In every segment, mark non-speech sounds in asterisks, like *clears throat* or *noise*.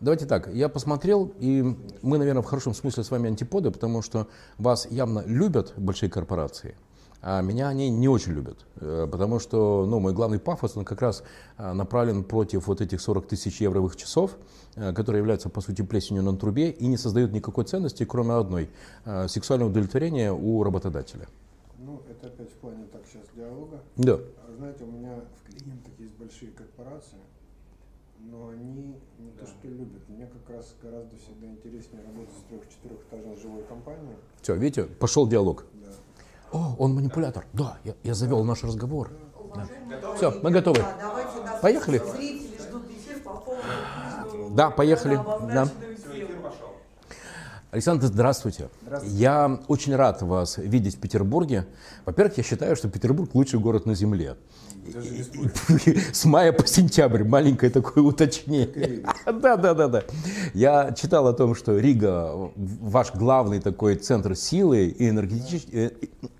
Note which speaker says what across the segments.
Speaker 1: Давайте так, я посмотрел, и мы, наверное, в хорошем смысле с вами антиподы, потому что вас явно любят большие корпорации, а меня они не очень любят, э, потому что ну, мой главный пафос, он как раз э, направлен против вот этих 40 тысяч евровых часов, э, которые являются, по сути, плесенью на трубе и не создают никакой ценности, кроме одной – сексуального удовлетворения у работодателя.
Speaker 2: Ну, это опять в плане так сейчас диалога.
Speaker 1: Да.
Speaker 2: А знаете, у меня в клиентах есть большие корпорации, но они не то что любят. Мне как раз гораздо всегда интереснее работать с трех-четырехэтажной живой компанией.
Speaker 1: Все, видите, пошел диалог.
Speaker 2: Да.
Speaker 1: О, он манипулятор. Да, я, я завел наш разговор. Да. Все, мы готовы. Поехали. Да, поехали. Да. Александр, здравствуйте. здравствуйте. Я очень рад вас видеть в Петербурге. Во-первых, я считаю, что Петербург лучший город на Земле. *laughs* С мая по сентябрь, маленькое такое уточнение. *laughs* Да, да, да, да. Я читал о том, что Рига ваш главный такой центр силы и энергетический,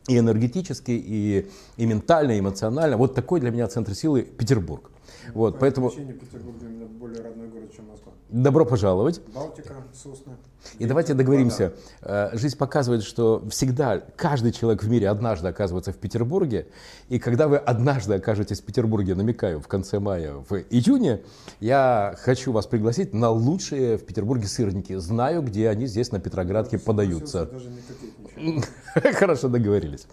Speaker 1: и, энергетический, и, и ментально, и эмоционально. Вот такой для меня центр силы Петербург. Вот, поэтому...
Speaker 2: Петербург для меня более родной город, чем Москва.
Speaker 1: Добро пожаловать.
Speaker 2: Балтика, сосны.
Speaker 1: И давайте договоримся. Вода. Э, жизнь показывает, что всегда каждый человек в мире однажды оказывается в Петербурге. И когда вы однажды окажетесь в Петербурге, намекаю, в конце мая, в июне, я хочу вас пригласить на лучшие в Петербурге сырники. Знаю, где они здесь на Петроградке подаются. *laughs* Хорошо договорились.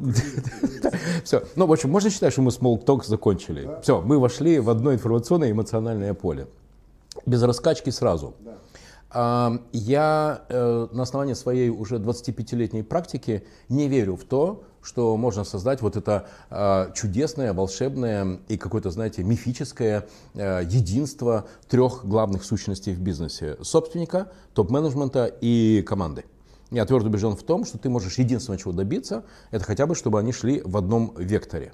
Speaker 1: *laughs* Все. Ну, в общем, можно считать, что мы Talk закончили. Все, мы вошли в одно информационное эмоциональное поле. Без раскачки сразу. Я э, на основании своей уже 25-летней практики не верю в то, что можно создать вот это э, чудесное, волшебное и какое-то, знаете, мифическое э, единство трех главных сущностей в бизнесе. Собственника, топ-менеджмента и команды. Я твердо убежден в том, что ты можешь единственное чего добиться, это хотя бы, чтобы они шли в одном векторе.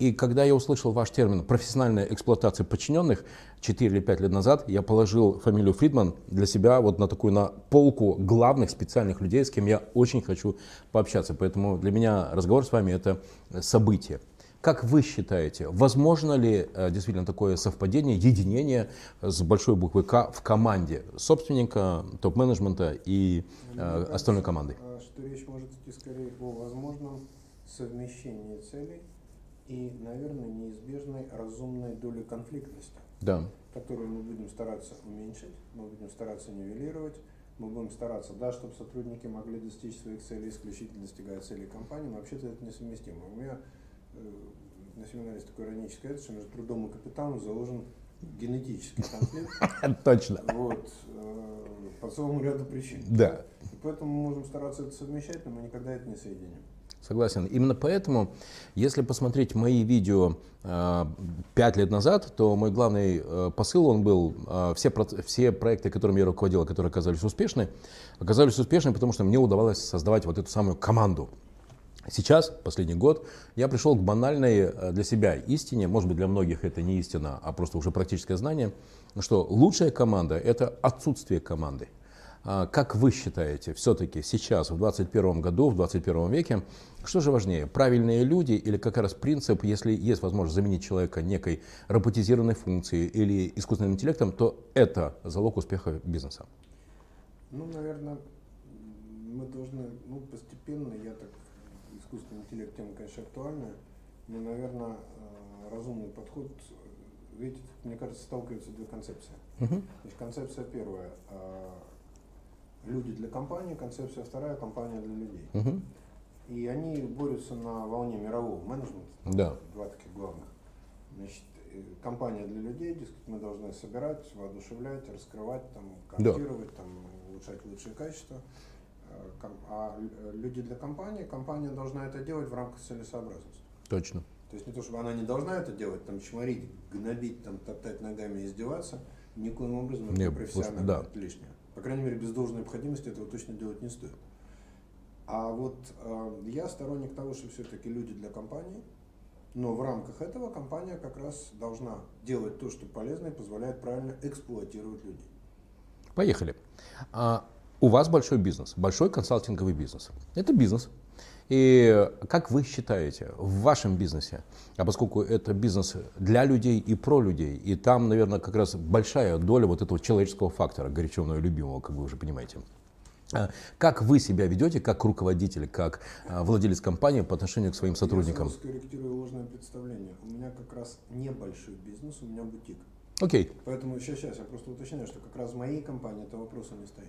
Speaker 1: И когда я услышал ваш термин «профессиональная эксплуатация подчиненных» 4 или 5 лет назад, я положил фамилию Фридман для себя вот на такую на полку главных специальных людей, с кем я очень хочу пообщаться. Поэтому для меня разговор с вами – это событие. Как вы считаете, возможно ли э, действительно такое совпадение, единение с большой буквы К в команде собственника, топ-менеджмента и э, остальной команды?
Speaker 2: Э, что речь может идти скорее о возможном совмещении целей и, наверное, неизбежной разумной доли конфликтности,
Speaker 1: да.
Speaker 2: которую мы будем стараться уменьшить, мы будем стараться нивелировать, мы будем стараться, да, чтобы сотрудники могли достичь своих целей исключительно достигая целей компании, но вообще-то это несовместимо. У меня э, на семинаре есть такой иронический это, что между трудом и капиталом заложен генетический конфликт. *laughs*
Speaker 1: Точно.
Speaker 2: Вот, э, по целому ряду причин.
Speaker 1: Да.
Speaker 2: И поэтому мы можем стараться это совмещать, но мы никогда это не соединим.
Speaker 1: Согласен. Именно поэтому, если посмотреть мои видео э, пять лет назад, то мой главный э, посыл, он был, э, все, все проекты, которыми я руководил, которые оказались успешны, оказались успешны, потому что мне удавалось создавать вот эту самую команду. Сейчас, последний год, я пришел к банальной для себя истине, может быть для многих это не истина, а просто уже практическое знание, что лучшая команда – это отсутствие команды. А, как вы считаете, все-таки сейчас, в 21 году, в 21 веке, что же важнее, правильные люди или как раз принцип, если есть возможность заменить человека некой роботизированной функцией или искусственным интеллектом, то это залог успеха бизнеса?
Speaker 2: Ну, наверное, мы должны, ну, постепенно, я так, искусственный интеллект тема, конечно, актуальная, но, наверное, э, разумный подход, видите, мне кажется, сталкиваются две концепции. Uh-huh. Значит, концепция первая э, люди для компании, концепция вторая компания для людей.
Speaker 1: Угу.
Speaker 2: И они борются на волне мирового менеджмента.
Speaker 1: Да.
Speaker 2: Два таких главных. Значит, э, компания для людей, дескать, мы должны собирать, воодушевлять, раскрывать, там, контактировать, да. там, улучшать лучшие качества. Э, а люди для компании, компания должна это делать в рамках целесообразности.
Speaker 1: Точно.
Speaker 2: То есть не то, чтобы она не должна это делать, там чморить, гнобить, там, топтать ногами издеваться, никоим образом это профессионально да. лишнее. По крайней мере, без должной необходимости этого точно делать не стоит. А вот э, я сторонник того, что все-таки люди для компании, но в рамках этого компания как раз должна делать то, что полезно и позволяет правильно эксплуатировать людей.
Speaker 1: Поехали. А, у вас большой бизнес, большой консалтинговый бизнес. Это бизнес. И как вы считаете, в вашем бизнесе, а поскольку это бизнес для людей и про людей, и там, наверное, как раз большая доля вот этого человеческого фактора, горячего и любимого, как вы уже понимаете, а как вы себя ведете как руководитель, как а, владелец компании по отношению к своим сотрудникам? Я
Speaker 2: скорректирую ложное представление. У меня как раз небольшой бизнес, у меня бутик.
Speaker 1: Окей. Okay.
Speaker 2: Поэтому сейчас, сейчас я просто уточняю, что как раз в моей компании это вопроса не стоит.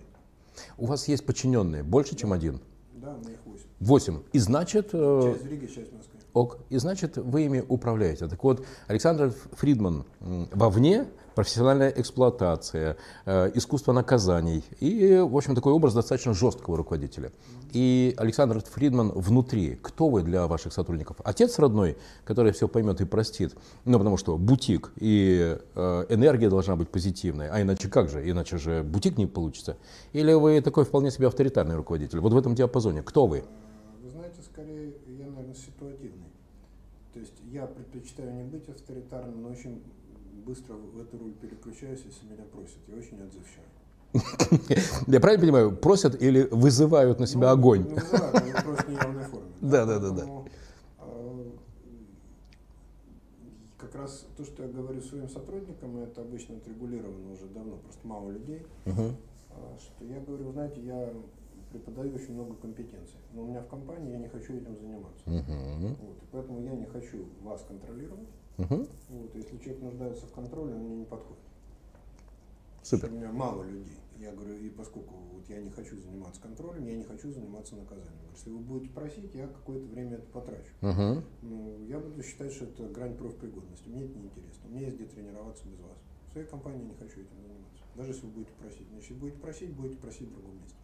Speaker 1: У вас есть подчиненные больше, да. чем один?
Speaker 2: Да, меня их восемь.
Speaker 1: Восемь. И значит...
Speaker 2: Э, часть в Риге, часть в Москве.
Speaker 1: Ок. И значит, вы ими управляете. Так вот, Александр Фридман вовне профессиональная эксплуатация, э, искусство наказаний и, в общем, такой образ достаточно жесткого руководителя. И Александр Фридман внутри. Кто вы для ваших сотрудников? Отец родной, который все поймет и простит. Ну, потому что бутик и э, энергия должна быть позитивной. А иначе как же? Иначе же бутик не получится. Или вы такой вполне себе авторитарный руководитель? Вот в этом диапазоне. Кто вы?
Speaker 2: Вы знаете, скорее, я, наверное, ситуативный. То есть я предпочитаю не быть авторитарным, но очень быстро в эту роль переключаюсь, если меня просят. Я очень отзывчивый. *laughs*
Speaker 1: Я правильно понимаю, просят или вызывают на себя ну, огонь?
Speaker 2: Ну, вызывают, но просто в неявной форме. *laughs*
Speaker 1: Да, да, да, да.
Speaker 2: А, как раз то, что я говорю своим сотрудникам, это обычно отрегулировано уже давно, просто мало людей, uh что я говорю, знаете, я преподаю очень много компетенций, но у меня в компании я не хочу этим заниматься. Вот, и поэтому я не хочу вас контролировать, Угу. Вот, если человек нуждается в контроле, он мне не подходит.
Speaker 1: Супер.
Speaker 2: у меня мало людей. Я говорю, и поскольку вот я не хочу заниматься контролем, я не хочу заниматься наказанием. Если вы будете просить, я какое-то время это потрачу.
Speaker 1: Угу.
Speaker 2: Ну, я буду считать, что это грань профпригодности. Мне это неинтересно. Мне есть где тренироваться без вас. В своей компании я не хочу этим заниматься. Даже если вы будете просить. Значит, будете просить, будете просить в другом месте.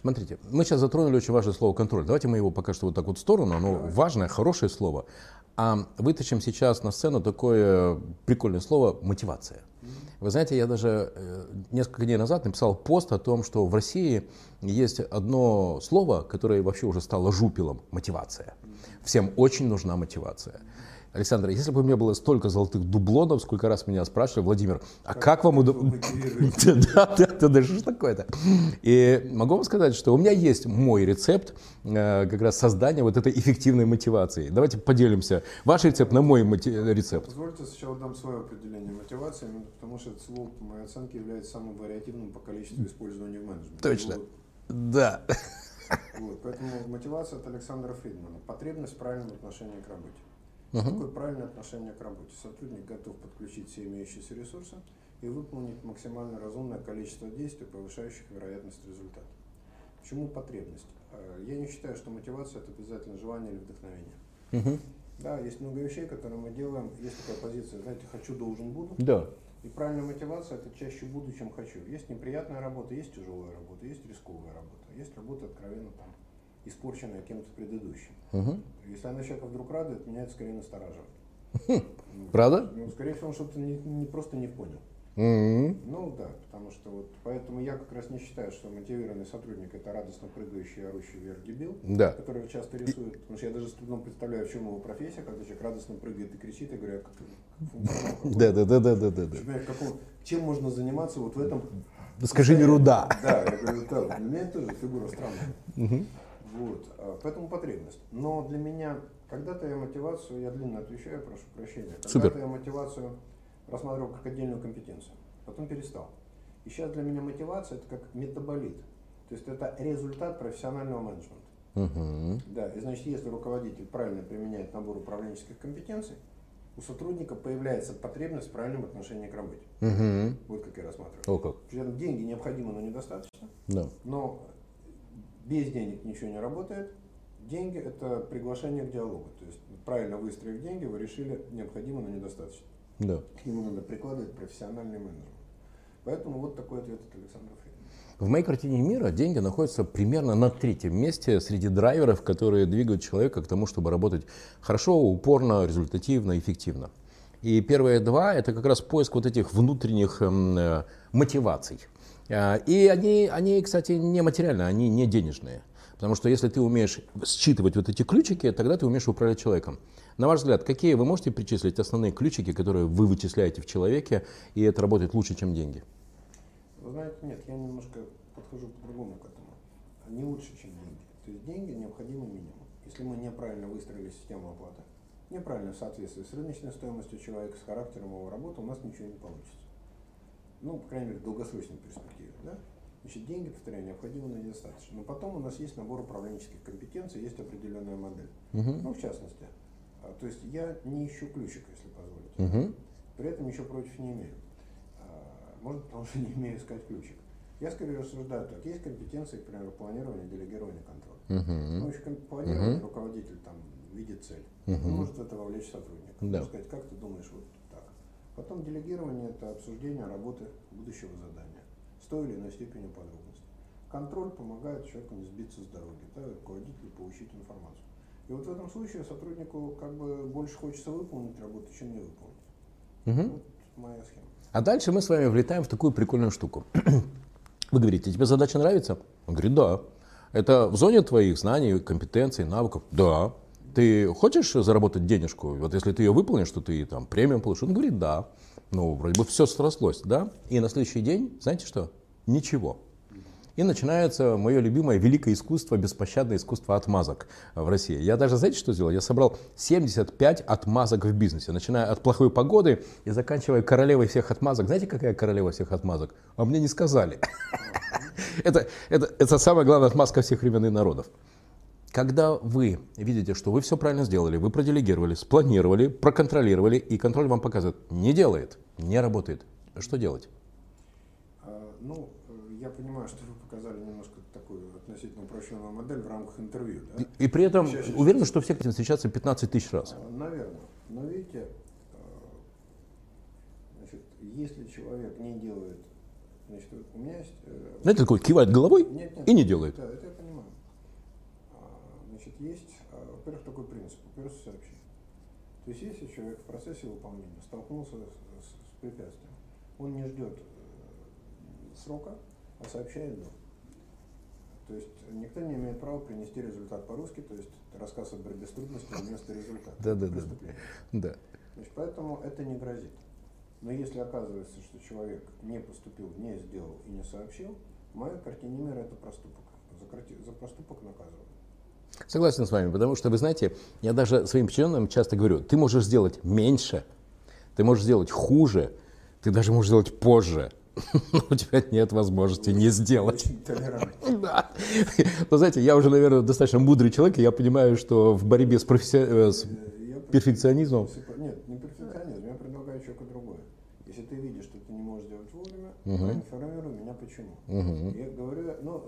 Speaker 1: Смотрите, мы сейчас затронули очень важное слово контроль. Давайте мы его пока что вот так вот в сторону. Оно Давайте. важное, хорошее слово. А вытащим сейчас на сцену такое прикольное слово мотивация. Вы знаете, я даже э, несколько дней назад написал пост о том, что в России есть одно слово, которое вообще уже стало жупелом – мотивация. Всем очень нужна мотивация. Александр, если бы у меня было столько золотых дублонов, сколько раз меня спрашивали, Владимир, а как, как вам удобно? *laughs* Да, да, да, да, что такое-то? И могу вам сказать, что у меня есть мой рецепт э, как раз создания вот этой эффективной мотивации. Давайте поделимся. Ваш рецепт на мой рецепт.
Speaker 2: Позвольте сначала дам свое определение мотивации, потому что это слово, по моей оценке, является самым вариативным по количеству использования в менеджменте.
Speaker 1: Точно. Да.
Speaker 2: Вот, поэтому мотивация от Александра Фридмана. Потребность в правильном отношении к работе. Угу. Какое правильное отношение к работе? Сотрудник готов подключить все имеющиеся ресурсы и выполнить максимально разумное количество действий, повышающих вероятность результата. Почему потребность? Э, я не считаю, что мотивация это обязательно желание или вдохновение.
Speaker 1: Угу.
Speaker 2: Да, есть много вещей, которые мы делаем. Есть такая позиция, знаете, хочу, должен, буду.
Speaker 1: Да.
Speaker 2: И правильная мотивация это чаще буду, чем хочу. Есть неприятная работа, есть тяжелая работа, есть рисковая работа, есть работа откровенно там испорченная кем-то предыдущим.
Speaker 1: Угу.
Speaker 2: Если она человека вдруг радует, меня это скорее настораживает.
Speaker 1: Правда?
Speaker 2: Ну, скорее всего, он что-то не, не просто не понял.
Speaker 1: Mm-hmm.
Speaker 2: Ну да, потому что вот поэтому я как раз не считаю, что мотивированный сотрудник это радостно прыгающий, орущий вверх дебил,
Speaker 1: да.
Speaker 2: который часто рисует. Потому что я даже с трудом представляю, в чем его профессия, когда человек радостно прыгает и кричит, и говорю, как
Speaker 1: Да, да, да, да, да, да.
Speaker 2: Чем можно заниматься вот в этом?
Speaker 1: Скажи миру да.
Speaker 2: Да, я говорю, да, для меня тоже фигура странная. Вот, а, поэтому потребность. Но для меня, когда-то я мотивацию, я длинно отвечаю, прошу прощения, когда-то я мотивацию рассматривал как отдельную компетенцию, потом перестал. И сейчас для меня мотивация это как метаболит. То есть это результат профессионального менеджмента.
Speaker 1: Угу.
Speaker 2: Да, и значит, если руководитель правильно применяет набор управленческих компетенций, у сотрудника появляется потребность в правильном отношении к работе.
Speaker 1: Угу.
Speaker 2: Вот как я рассматриваю.
Speaker 1: О, как.
Speaker 2: Деньги необходимы, но недостаточно.
Speaker 1: Да.
Speaker 2: Но без денег ничего не работает. Деньги – это приглашение к диалогу. То есть правильно выстроив деньги, вы решили необходимо, но недостаточно.
Speaker 1: Да.
Speaker 2: К нему надо прикладывать профессиональный менеджмент. Поэтому вот такой ответ от Александра Фридмана.
Speaker 1: В моей картине мира деньги находятся примерно на третьем месте среди драйверов, которые двигают человека к тому, чтобы работать хорошо, упорно, результативно, эффективно. И первые два – это как раз поиск вот этих внутренних эм, э, мотиваций. А, и они, они, кстати, не материальные, они не денежные. Потому что если ты умеешь считывать вот эти ключики, тогда ты умеешь управлять человеком. На ваш взгляд, какие вы можете перечислить основные ключики, которые вы вычисляете в человеке, и это работает лучше, чем деньги?
Speaker 2: Вы знаете, нет, я немножко подхожу по-другому к этому. Они лучше, чем деньги. То есть деньги необходимый минимум. Если мы неправильно выстроили систему оплаты, неправильно в соответствии с рыночной стоимостью человека, с характером его работы, у нас ничего не получится. Ну, по крайней мере, в долгосрочной перспективе. Да? Значит, деньги, повторяю, необходимо но недостаточно. Но потом у нас есть набор управленческих компетенций, есть определенная модель. Uh-huh. Ну, в частности. А, то есть я не ищу ключик, если позволите. Uh-huh. При этом ничего против не имею. А, может, потому что *laughs* не имею искать ключик. Я скорее рассуждаю так. Есть компетенции, к примеру, планирования, делегирования, контроля. Uh-huh. Ну, еще планирование, uh-huh. руководитель там видит цель. Uh-huh. Он может в это вовлечь сотрудника. Да. сказать, как ты думаешь, вот. Потом делегирование – это обсуждение работы будущего задания с той или иной степенью подробности. Контроль помогает человеку не сбиться с дороги, да, руководителю получить информацию. И вот в этом случае сотруднику как бы больше хочется выполнить работу, чем не выполнить. Угу. Вот моя схема.
Speaker 1: А дальше мы с вами влетаем в такую прикольную штуку. *clears throat* Вы говорите, тебе задача нравится? Он говорит, да. Это в зоне твоих знаний, компетенций, навыков? Да. Ты хочешь заработать денежку? Вот если ты ее выполнишь, то ты там премиум получишь. Он говорит, да. Ну, вроде бы все срослось, да? И на следующий день, знаете что? Ничего. И начинается мое любимое великое искусство, беспощадное искусство отмазок в России. Я даже, знаете, что сделал? Я собрал 75 отмазок в бизнесе, начиная от плохой погоды и заканчивая королевой всех отмазок. Знаете, какая королева всех отмазок? А мне не сказали. *laughs* Это, это, это самая главная отмазка всех времен и народов. Когда вы видите, что вы все правильно сделали, вы проделегировали, спланировали, проконтролировали, и контроль вам показывает, не делает, не работает, что делать?
Speaker 2: А, ну, я понимаю, что вы показали немножко такую относительно упрощенную модель в рамках интервью.
Speaker 1: Да? И, и при этом сейчас, уверен, что все хотят встречаться 15 тысяч раз.
Speaker 2: А, наверное. Но видите, а, значит, если человек не делает, значит, у меня есть...
Speaker 1: Э, Знаете, такой кивает головой нет, нет, и не делает.
Speaker 2: Это понимаю. Значит, есть, во-первых, такой принцип, во-первых, сообщить. То есть, если человек в процессе выполнения столкнулся с, с препятствием, он не ждет э, срока, а сообщает «до». То есть никто не имеет права принести результат по-русски, то есть рассказ о борьбе с трудностями вместо результата.
Speaker 1: Да, да, да. да.
Speaker 2: Значит, поэтому это не грозит. Но если оказывается, что человек не поступил, не сделал и не сообщил, в моей картине мира это проступок. За, за проступок наказывают.
Speaker 1: Согласен с вами, потому что, вы знаете, я даже своим подчиненным часто говорю, ты можешь сделать меньше, ты можешь сделать хуже, ты даже можешь сделать позже, *laughs* но у тебя нет возможности не сделать. Да. Но знаете, я уже, наверное, достаточно мудрый человек, и я понимаю, что в борьбе с, професси... Э, с перфекционизмом...
Speaker 2: Нет, не перфекционизм, я предлагаю человеку другое. Если ты видишь, что ты не можешь сделать вовремя, угу. информируй меня почему. Угу. Я говорю, ну,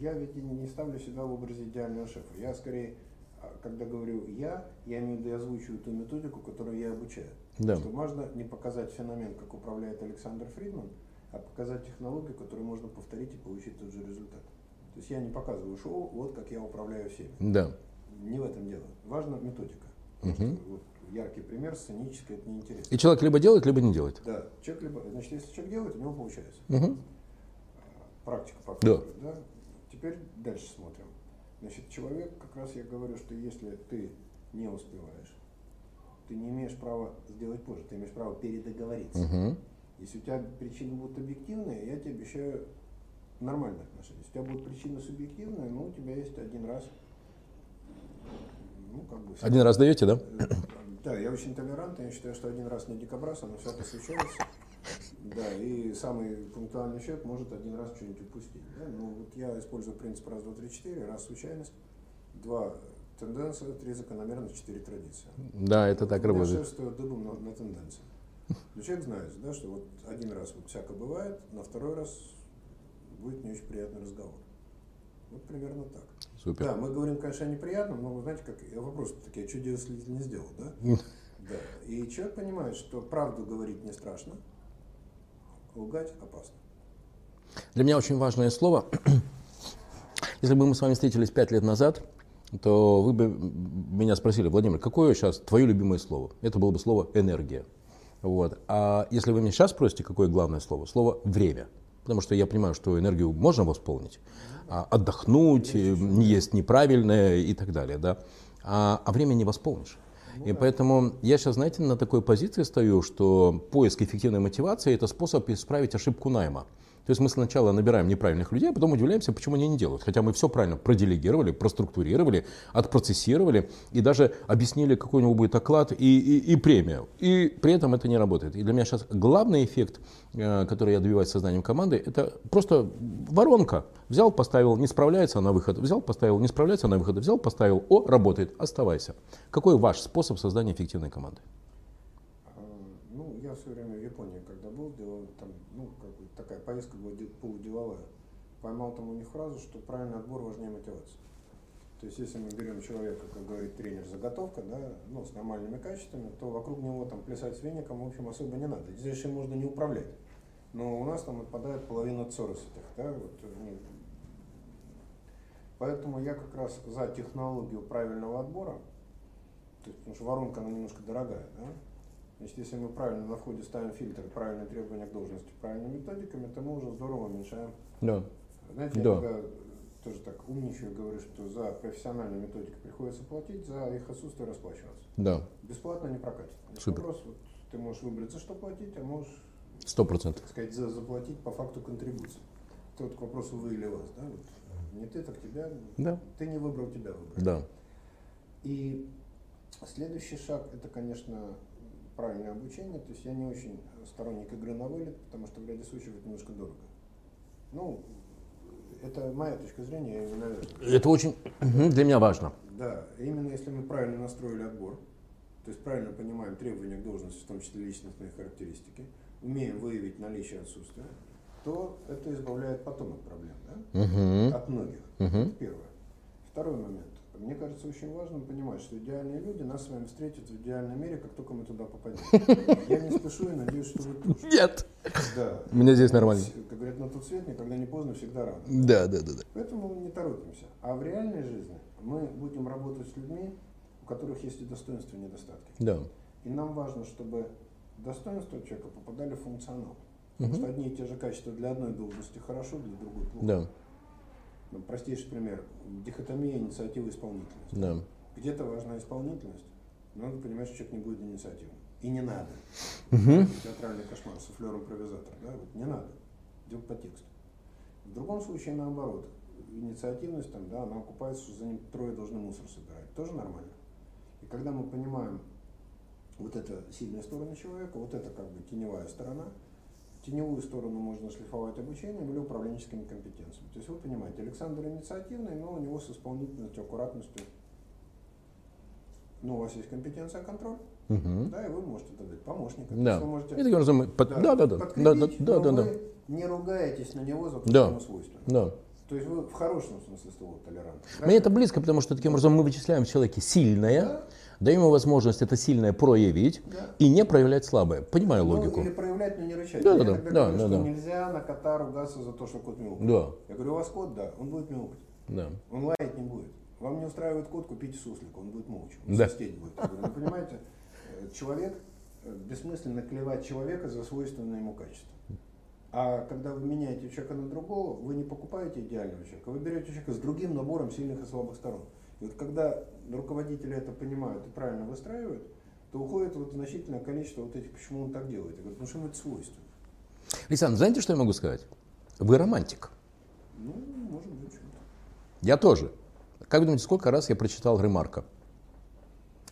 Speaker 2: я ведь не ставлю себя в образе идеального шефа. Я скорее, а, когда говорю я, я имею в виду, я озвучиваю ту методику, которую я обучаю. Да. Что можно не показать феномен, как управляет Александр Фридман, а показать технологию, которую можно повторить и получить тот же результат. То есть я не показываю шоу, вот как я управляю всеми.
Speaker 1: Да.
Speaker 2: Не в этом дело. Важна методика. Угу. Вот яркий пример, сценический, это неинтересно.
Speaker 1: И человек либо делает, либо не делает.
Speaker 2: Да, человек либо, значит, если человек делает, у него получается. Угу. Практика показывает, да. да. Теперь дальше смотрим. Значит, человек, как раз я говорю, что если ты не успеваешь, ты не имеешь права сделать позже, ты имеешь право передоговориться. Угу. Если у тебя причины будут объективные, я тебе обещаю нормальные отношения. Если у тебя будут причины субъективные, ну, у тебя есть один раз.
Speaker 1: Ну, как бы, один раз даете, да?
Speaker 2: Да, я очень толерантный, я считаю, что один раз не дикобраз, но всякое случается. *laughs* Да, и самый пунктуальный человек может один раз что-нибудь упустить. Да? Ну, вот я использую принцип раз, два, три, четыре. Раз случайность, два тенденция, три закономерность, четыре традиции.
Speaker 1: Да, это так работает.
Speaker 2: Я шествую дыбом на, на тенденции. *laughs* Но человек знает, да, что вот один раз вот всякое бывает, на второй раз будет не очень приятный разговор. Вот примерно так.
Speaker 1: Супер.
Speaker 2: Да, мы говорим, конечно, о неприятном, но вы знаете, как вопрос такие, а что делать, если не сделал, да? Да. И человек понимает, что правду говорить не страшно, лгать опасно.
Speaker 1: Для меня очень важное слово. *clears throat* Если бы мы с вами встретились пять лет назад, то вы бы меня спросили, Владимир, какое сейчас твое любимое слово? Это было бы слово энергия. Вот. А если вы меня сейчас спросите, какое главное слово? Слово время. Потому что я понимаю, что энергию можно восполнить, а отдохнуть, не есть неправильное и так далее. Да? А, а время не восполнишь. Ну, и да. поэтому я сейчас, знаете, на такой позиции стою, что поиск эффективной мотивации – это способ исправить ошибку найма. То есть мы сначала набираем неправильных людей, а потом удивляемся, почему они не делают. Хотя мы все правильно проделегировали, проструктурировали, отпроцессировали и даже объяснили, какой у него будет оклад и, и, и премия. И при этом это не работает. И для меня сейчас главный эффект, э, который я добиваюсь созданием команды, это просто воронка. Взял, поставил, не справляется на выход. Взял, поставил, не справляется на выход. Взял, поставил, о, работает, оставайся. Какой ваш способ создания эффективной команды?
Speaker 2: А, ну, я все время в Японии, там, ну, как бы такая поездка была полуделовая. Поймал там у них фразу, что правильный отбор важнее мотивации. То есть, если мы берем человека, как говорит тренер, заготовка, да, ну, с нормальными качествами, то вокруг него там плясать с веником, в общем, особо не надо. Здесь им можно не управлять. Но у нас там отпадает половина ЦОРа с этих, да, вот, ну, Поэтому я как раз за технологию правильного отбора, то есть, потому что воронка, она немножко дорогая, да? Значит, если мы правильно на входе ставим фильтр, правильные требования к должности, правильными методиками, то мы уже здорово уменьшаем.
Speaker 1: Да.
Speaker 2: Знаете, да. я когда тоже так умничаю, говорю, что за профессиональные методики приходится платить, за их отсутствие расплачиваться.
Speaker 1: Да.
Speaker 2: Бесплатно не прокатит.
Speaker 1: Супер.
Speaker 2: Вопрос, вот, ты можешь выбрать, за что платить, а можешь
Speaker 1: Сто процентов.
Speaker 2: сказать, за, заплатить по факту контрибуции. Это вот к вопросу вы или вас. Да? Вот не ты, так тебя.
Speaker 1: Да.
Speaker 2: Ты не выбрал, тебя выбрали.
Speaker 1: Да.
Speaker 2: И следующий шаг это, конечно, правильное обучение. То есть я не очень сторонник игры на вылет, потому что в ряде случаев это немножко дорого. Ну, это моя точка зрения, я не навязываю.
Speaker 1: Это очень для меня важно.
Speaker 2: Да, именно если мы правильно настроили отбор, то есть правильно понимаем требования к должности, в том числе личностные характеристики, умеем выявить наличие отсутствия, то это избавляет потом от проблем, да?
Speaker 1: Угу.
Speaker 2: От многих.
Speaker 1: Угу.
Speaker 2: Это первое. Второй момент. Мне кажется очень важным понимать, что идеальные люди нас с вами встретят в идеальном мире, как только мы туда попадем. Я не спешу и надеюсь, что вы тоже.
Speaker 1: Нет.
Speaker 2: Да.
Speaker 1: У меня здесь нормально.
Speaker 2: Как говорят, на тот свет никогда не поздно, всегда рано.
Speaker 1: Да, да, да, да.
Speaker 2: Поэтому не торопимся. А в реальной жизни мы будем работать с людьми, у которых есть и достоинства, и недостатки.
Speaker 1: Да.
Speaker 2: И нам важно, чтобы достоинства человека попадали в функционал. Потому что одни и те же качества для одной должности хорошо, для другой плохо.
Speaker 1: Да.
Speaker 2: Ну, простейший пример. Дихотомия инициатива исполнительность.
Speaker 1: Да.
Speaker 2: Где-то важна исполнительность, но надо понимать, что человек не будет инициативным. И не надо.
Speaker 1: Угу.
Speaker 2: Театральный кошмар, суфлер импровизатор. Да? Вот не надо. Делать по тексту. В другом случае наоборот. Инициативность, там, да, она окупается, что за ним трое должны мусор собирать. Тоже нормально. И когда мы понимаем вот это сильная сторона человека, вот это как бы теневая сторона, теневую сторону можно шлифовать обучением или управленческими компетенциями. То есть вы понимаете, Александр инициативный, но у него с исполнительностью, аккуратностью, ну, у вас есть компетенция контроль,
Speaker 1: угу.
Speaker 2: да, и вы можете дать помощника.
Speaker 1: Да.
Speaker 2: Вы можете,
Speaker 1: И таким образом, под... да, да, да, да, да, да, да, да,
Speaker 2: не ругаетесь на него за
Speaker 1: Да.
Speaker 2: свойственно.
Speaker 1: да.
Speaker 2: То есть вы в хорошем смысле слова толерантны.
Speaker 1: Мне это близко, потому что таким образом мы вычисляем в человеке сильное,
Speaker 2: Да.
Speaker 1: Даем ему возможность это сильное проявить
Speaker 2: Да.
Speaker 1: и не проявлять слабое. Понимаю
Speaker 2: Ну,
Speaker 1: логику.
Speaker 2: или проявлять, но не рычать.
Speaker 1: Да,
Speaker 2: Я
Speaker 1: да, да,
Speaker 2: говорю,
Speaker 1: да,
Speaker 2: что
Speaker 1: да.
Speaker 2: нельзя на кота ругаться за то, что кот мяукает.
Speaker 1: Да,
Speaker 2: Я говорю, у вас кот, да, он будет мяукать.
Speaker 1: да.
Speaker 2: Он лаять не будет. Вам не устраивает кот, купите суслика, он будет молча, он
Speaker 1: Да.
Speaker 2: свистеть будет. Я говорю, ну, понимаете, э, человек, э, бессмысленно клевать человека за свойственное ему качество. А когда вы меняете человека на другого, вы не покупаете идеального человека, вы берете человека с другим набором сильных и слабых сторон. И вот когда руководители это понимают и правильно выстраивают, то уходит вот значительное количество вот этих, почему он так делает. Я говорю, потому что ему это свойственно.
Speaker 1: Александр, знаете, что я могу сказать? Вы романтик.
Speaker 2: Ну, может быть, что-то.
Speaker 1: Я тоже. Как вы думаете, сколько раз я прочитал Ремарка?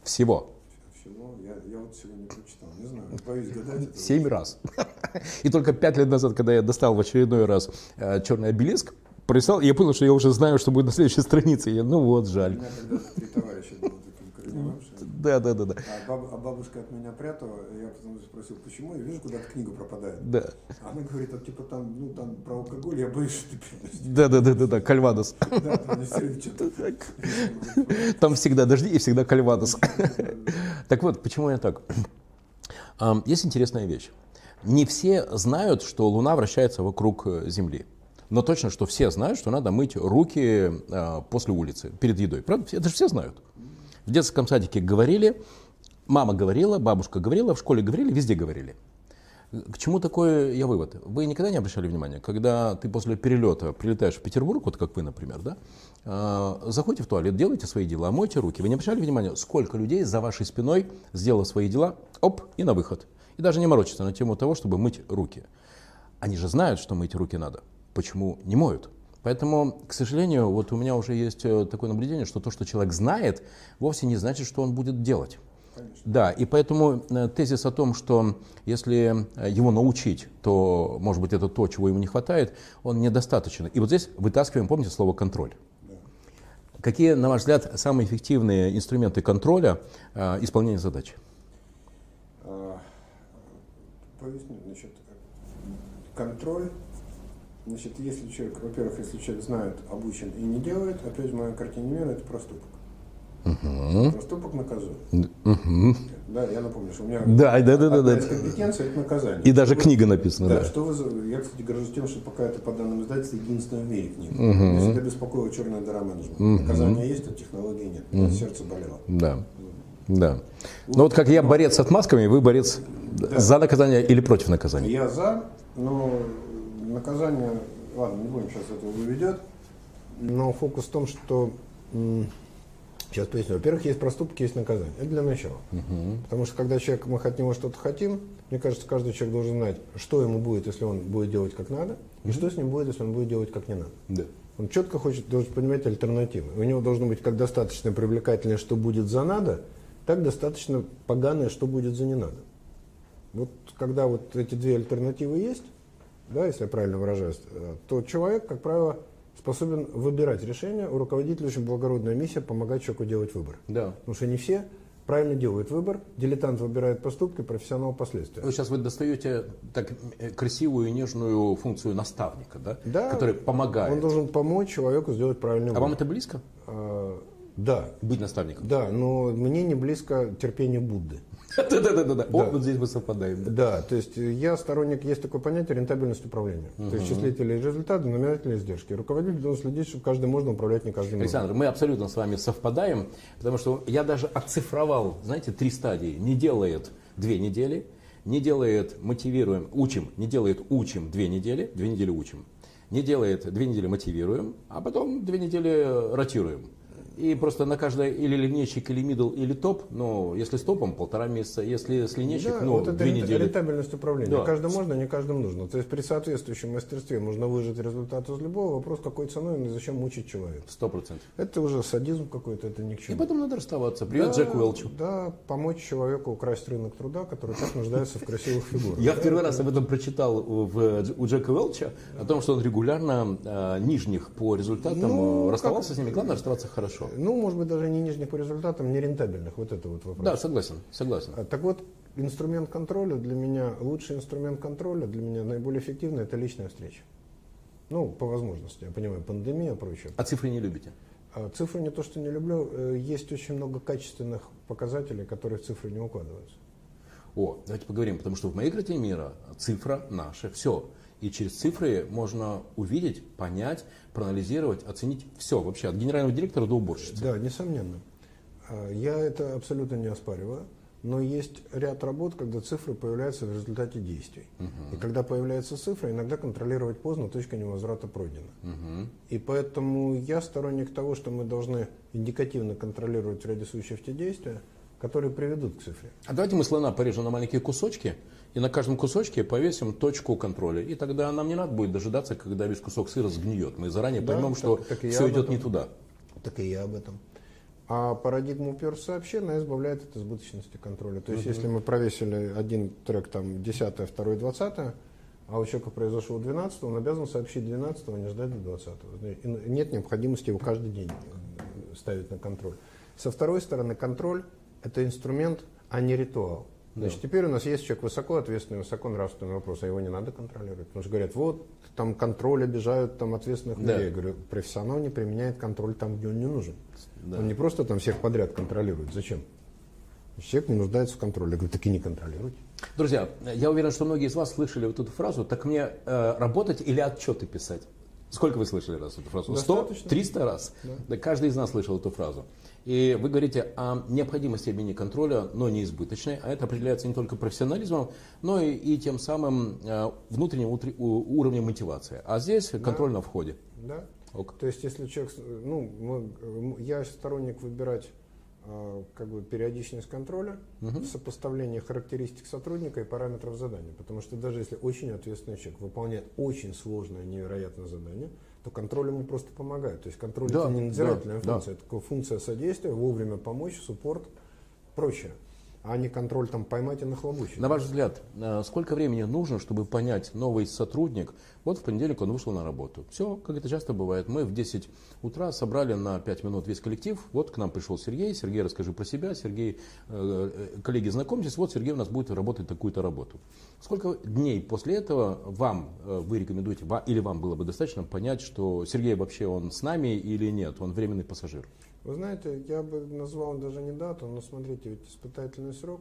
Speaker 1: Всего.
Speaker 2: Всего, я, я вот сегодня прочитал, не знаю, боюсь гадать.
Speaker 1: Семь раз. *laughs* И только пять лет назад, когда я достал в очередной раз э, черный обелиск, прочитал, я понял, что я уже знаю, что будет на следующей странице. Я, ну вот,
Speaker 2: У
Speaker 1: жаль.
Speaker 2: меня когда-то три товарища было таким координировавшим.
Speaker 1: Да, да, да, да.
Speaker 2: А, баб- а бабушка от меня прятала, и я потом спросил, почему, я вижу, куда-то книга пропадает.
Speaker 1: Да,
Speaker 2: Она говорит, а типа там, ну там про алкоголь, я боюсь, что ты приносишь.
Speaker 1: да, да, да, да, да, Кальвадос.
Speaker 2: Да, там все.
Speaker 1: Там всегда дожди и всегда Кальвадос. Так вот, почему я так? Есть интересная вещь. Не все знают, что Луна вращается вокруг Земли. Но точно, что все знают, что надо мыть руки э, после улицы, перед едой. Правда? Это же все знают. В детском садике говорили, мама говорила, бабушка говорила, в школе говорили, везде говорили. К чему такой я вывод? Вы никогда не обращали внимания, когда ты после перелета прилетаешь в Петербург, вот как вы, например, да, э, заходите в туалет, делайте свои дела, мойте руки. Вы не обращали внимания, сколько людей за вашей спиной сделало свои дела, оп, и на выход. И даже не морочится на тему того, чтобы мыть руки. они же знают, что мыть руки надо. Почему не моют? Поэтому, к сожалению, вот у меня уже есть э, такое наблюдение, что то, что человек знает, вовсе не значит, что он будет делать. Конечно. Да, и поэтому э, тезис о том, что если э, его научить, то, может быть, это то, чего ему не хватает, он недостаточен. И вот здесь вытаскиваем, помните, слово «контроль». Да. Какие, на ваш взгляд, самые эффективные инструменты контроля э, исполнения задач?
Speaker 2: А, поясню, значит, контроль Значит, если человек, во-первых, если человек знает, обучен и не делает, опять в моей картине мира это проступок. Угу. Проступок наказуем. Угу. Да, я напомню, что у меня
Speaker 1: да, да, да, да, да.
Speaker 2: компетенция это наказание.
Speaker 1: И даже книга написана.
Speaker 2: Да, да. Что вы, я, кстати, горжусь тем, что пока это по данным издательства единственная в мире книга. Угу. Меня всегда беспокоила черная дыра менеджмента. Угу. Наказание есть, а технологии нет. Угу. Сердце болело.
Speaker 1: Да. Да. Но вот как я борец с отмазками, вы борец да. за наказание или против наказания?
Speaker 2: Я за, но наказание, ладно, не будем сейчас этого выведет, но фокус в том, что Сейчас поясню. Во-первых, есть проступки, есть наказание. Это для начала. Угу. Потому что когда человек, мы от него что-то хотим, мне кажется, каждый человек должен знать, что ему будет, если он будет делать как надо, угу. и что с ним будет, если он будет делать как не надо. Да. Он четко хочет, должен понимать альтернативы. У него должно быть как достаточно привлекательное, что будет за надо, так достаточно поганое, что будет за не надо. Вот когда вот эти две альтернативы есть, да, если я правильно выражаюсь, э, то человек, как правило, способен выбирать решение. У руководителя очень благородная миссия помогать человеку делать выбор. Да. Потому что не все правильно делают выбор. Дилетант выбирает поступки, профессионал последствия.
Speaker 1: Ну, сейчас вы достаете так э, красивую и нежную функцию наставника, да?
Speaker 2: Да.
Speaker 1: Который помогает.
Speaker 2: Он должен помочь человеку сделать правильный
Speaker 1: а
Speaker 2: выбор.
Speaker 1: А вам это близко? А,
Speaker 2: да.
Speaker 1: Быть наставником?
Speaker 2: Да, но мне не близко терпение Будды.
Speaker 1: Да-да-да, вот здесь мы совпадаем.
Speaker 2: Да, то есть я сторонник, есть такое понятие рентабельность управления. То есть числители результаты, номинатели издержки. Руководитель должен следить, чтобы каждый можно управлять, не каждый
Speaker 1: Александр, мы абсолютно с вами совпадаем, потому что я даже оцифровал, знаете, три стадии. Не делает две недели, не делает мотивируем, учим, не делает учим две недели, две недели учим. Не делает две недели мотивируем, а потом две недели ротируем. И просто на каждое или линейщик, или мидл, или топ, но если с топом полтора месяца, если с линейщик, да, ну,
Speaker 2: вот это
Speaker 1: две недели.
Speaker 2: рентабельность управления. Да. Каждому можно, не каждому нужно. То есть при соответствующем мастерстве можно выжать результат из любого. Вопрос, какой ценой и зачем мучить человека.
Speaker 1: Сто процентов.
Speaker 2: Это уже садизм какой-то, это ни к чему.
Speaker 1: И потом надо расставаться. Привет да, Джеку Уэлчу.
Speaker 2: Да, помочь человеку украсть рынок труда, который так нуждается в красивых фигурах.
Speaker 1: Я в первый раз об этом прочитал у Джека Уэлча, о том, что он регулярно а, нижних по результатам ну, э, расставался с ними. Главное расставаться хорошо.
Speaker 2: Ну, может быть, даже не нижних по результатам, не рентабельных. Вот это вот вопрос.
Speaker 1: Да, согласен, согласен.
Speaker 2: А, так вот, инструмент контроля для меня, лучший инструмент контроля для меня наиболее эффективный – это личная встреча. Ну, по возможности. Я понимаю, пандемия и прочее.
Speaker 1: А цифры не любите?
Speaker 2: А цифры не то, что не люблю. Э, есть очень много качественных показателей, которые в цифры не укладываются.
Speaker 1: О, давайте поговорим, потому что в моей картине мира цифра наша все. И через цифры можно увидеть, понять, проанализировать, оценить все вообще, от генерального директора до уборщицы.
Speaker 2: Да, несомненно. А, я это абсолютно не оспариваю. Но есть ряд работ, когда цифры появляются в результате действий. Угу. И когда появляется цифра, иногда контролировать поздно, точка невозврата пройдена. Угу. И поэтому я сторонник того, что мы должны индикативно контролировать в ряде случаев те действия, которые приведут к цифре.
Speaker 1: А давайте мы слона порежем на маленькие кусочки, и на каждом кусочке повесим точку контроля. И тогда нам не надо будет дожидаться, когда весь кусок сыра сгниет. Мы заранее да, поймем, так, что так все идет не туда.
Speaker 2: Так и я об этом. А парадигма уперся вообще, она избавляет от избыточности контроля. То есть, угу. если мы провесили один трек там 10 второй 20 а у человека произошло 12 он обязан сообщить 12 не ждать до 20 -го. Нет необходимости его каждый день ставить на контроль. Со второй стороны, контроль – это инструмент, а не ритуал. Значит, да. теперь у нас есть человек высоко ответственный, высоко нравственный вопрос, а его не надо контролировать. Потому что говорят, вот, там контроль обижают там ответственных да. людей. Я говорю, профессионал не применяет контроль там, где он не нужен. Да. Он не просто там всех подряд контролирует. Зачем? Человек не нуждается в контроле. Я говорю, так и не контролируйте.
Speaker 1: Друзья, я уверен, что многие из вас слышали вот эту фразу, так мне э, работать или отчеты писать? Сколько вы слышали раз эту фразу? Сто? Триста раз? Да. да. Каждый из нас слышал эту фразу. И вы говорите о необходимости обмена контроля, но не избыточной, а это определяется не только профессионализмом, но и, и тем самым э, внутренним уровнем мотивации. А здесь контроль да. на входе.
Speaker 2: Да. Ок. То есть, если человек, ну, мы, я сторонник выбирать а, как бы периодичность контроля, угу. сопоставление характеристик сотрудника и параметров задания. Потому что даже если очень ответственный человек выполняет очень сложное, невероятное задание, то контроль ему просто помогает. То есть контроль да, это не надзирательная да, функция, да. это функция содействия, вовремя помочь, суппорт, прочее а не контроль там поймать и нахлобучить.
Speaker 1: На ваш взгляд, э, сколько времени нужно, чтобы понять новый сотрудник, вот в понедельник он вышел на работу. Все, как это часто бывает. Мы в 10 утра собрали на 5 минут весь коллектив. Вот к нам пришел Сергей. Сергей, расскажи про себя. Сергей, э, э, коллеги, знакомьтесь. Вот Сергей у нас будет работать такую-то работу. Сколько дней после этого вам, вы рекомендуете, или вам было бы достаточно понять, что Сергей вообще он с нами или нет, он временный пассажир?
Speaker 2: Вы знаете, я бы назвал даже не дату, но смотрите, ведь испытательный срок,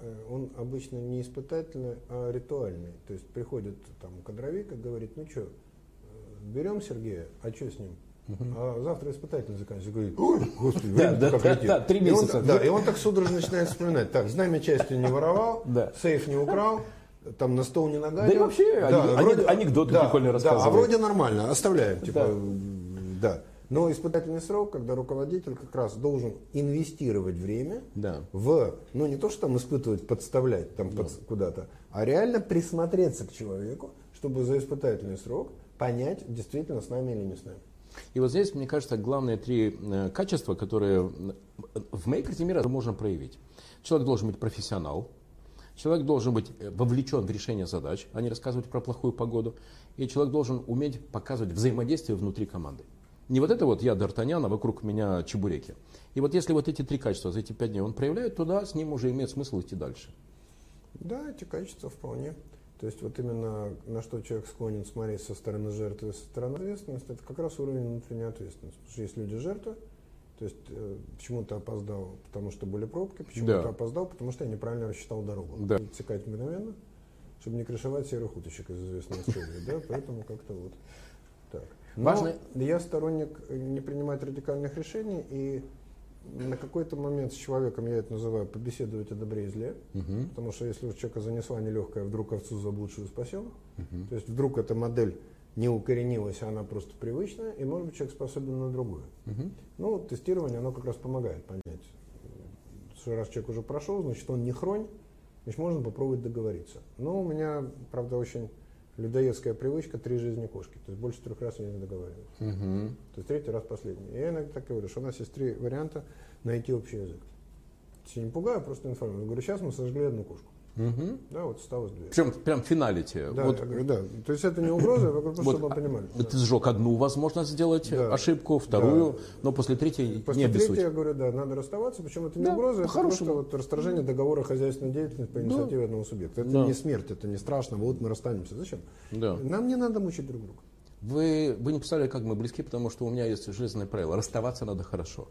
Speaker 2: э, он обычно не испытательный, а ритуальный. То есть приходит там кадровик и говорит, ну что, э, берем Сергея, а что с ним? А завтра испытательный заканчивается. Говорит, ой, господи, да, да, как да, да, три месяца. И он, да, и он так судорожно начинает вспоминать. Так, знамя частью не воровал, да. сейф не украл, там на стол не нагадил. Да
Speaker 1: и вообще да, вроде, анекдоты да, прикольно.
Speaker 2: Да, а вроде нормально, оставляем. Типа, да. да. Но испытательный срок, когда руководитель как раз должен инвестировать время да. в, ну не то, что там испытывать, подставлять там да. под, куда-то, а реально присмотреться к человеку, чтобы за испытательный срок понять, действительно с нами или не с нами.
Speaker 1: И вот здесь, мне кажется, главные три э, качества, которые в моей карте мира можно проявить. Человек должен быть профессионал, человек должен быть э, вовлечен в решение задач, а не рассказывать про плохую погоду, и человек должен уметь показывать взаимодействие внутри команды. Не вот это вот я Д'Артаньян, а вокруг меня чебуреки. И вот если вот эти три качества за эти пять дней он проявляет, то да, с ним уже имеет смысл идти дальше.
Speaker 2: Да, эти качества вполне. То есть вот именно на что человек склонен смотреть со стороны жертвы, со стороны ответственности, это как раз уровень внутренней ответственности. Потому что есть люди жертвы, то есть э, почему то опоздал, потому что были пробки, почему да. то опоздал, потому что я неправильно рассчитал дорогу. Да. Отсекать мгновенно, чтобы не крышевать серых уточек из известной *laughs* истории. Да? Поэтому как-то вот так. Но Важно... я сторонник не принимать радикальных решений и на какой-то момент с человеком, я это называю, побеседовать о добре и зле, угу. потому что если у человека занесла нелегкая, вдруг овцу заблудшую спасем, угу. то есть вдруг эта модель не укоренилась, а она просто привычная, и может быть человек способен на другую. Угу. Ну, тестирование, оно как раз помогает понять, что раз человек уже прошел, значит он не хронь, значит можно попробовать договориться. Но у меня, правда, очень людоедская привычка три жизни кошки. То есть больше трех раз я не договариваюсь. Угу. То есть третий раз последний. И я иногда так говорю, что у нас есть три варианта найти общий язык. Я не пугаю, просто информирую. Говорю, сейчас мы сожгли одну кошку. Угу. Да, вот осталось две.
Speaker 1: Причем прям финалите.
Speaker 2: Да, вот. говорю, да. То есть это не угроза, я просто вот, чтобы вы понимали.
Speaker 1: Ты да. сжег одну возможно сделать да. ошибку, вторую, да. но после третьей после не обессудь.
Speaker 2: После третьей, я говорю, да, надо расставаться, причем это не да, угроза, это просто вот расторжение договора хозяйственной деятельности по инициативе да. одного субъекта. Это да. не смерть, это не страшно, вот мы расстанемся. Зачем? Да. Нам не надо мучить друг друга.
Speaker 1: Вы, вы не представляете, как мы близки, потому что у меня есть жизненное правило. Расставаться надо хорошо.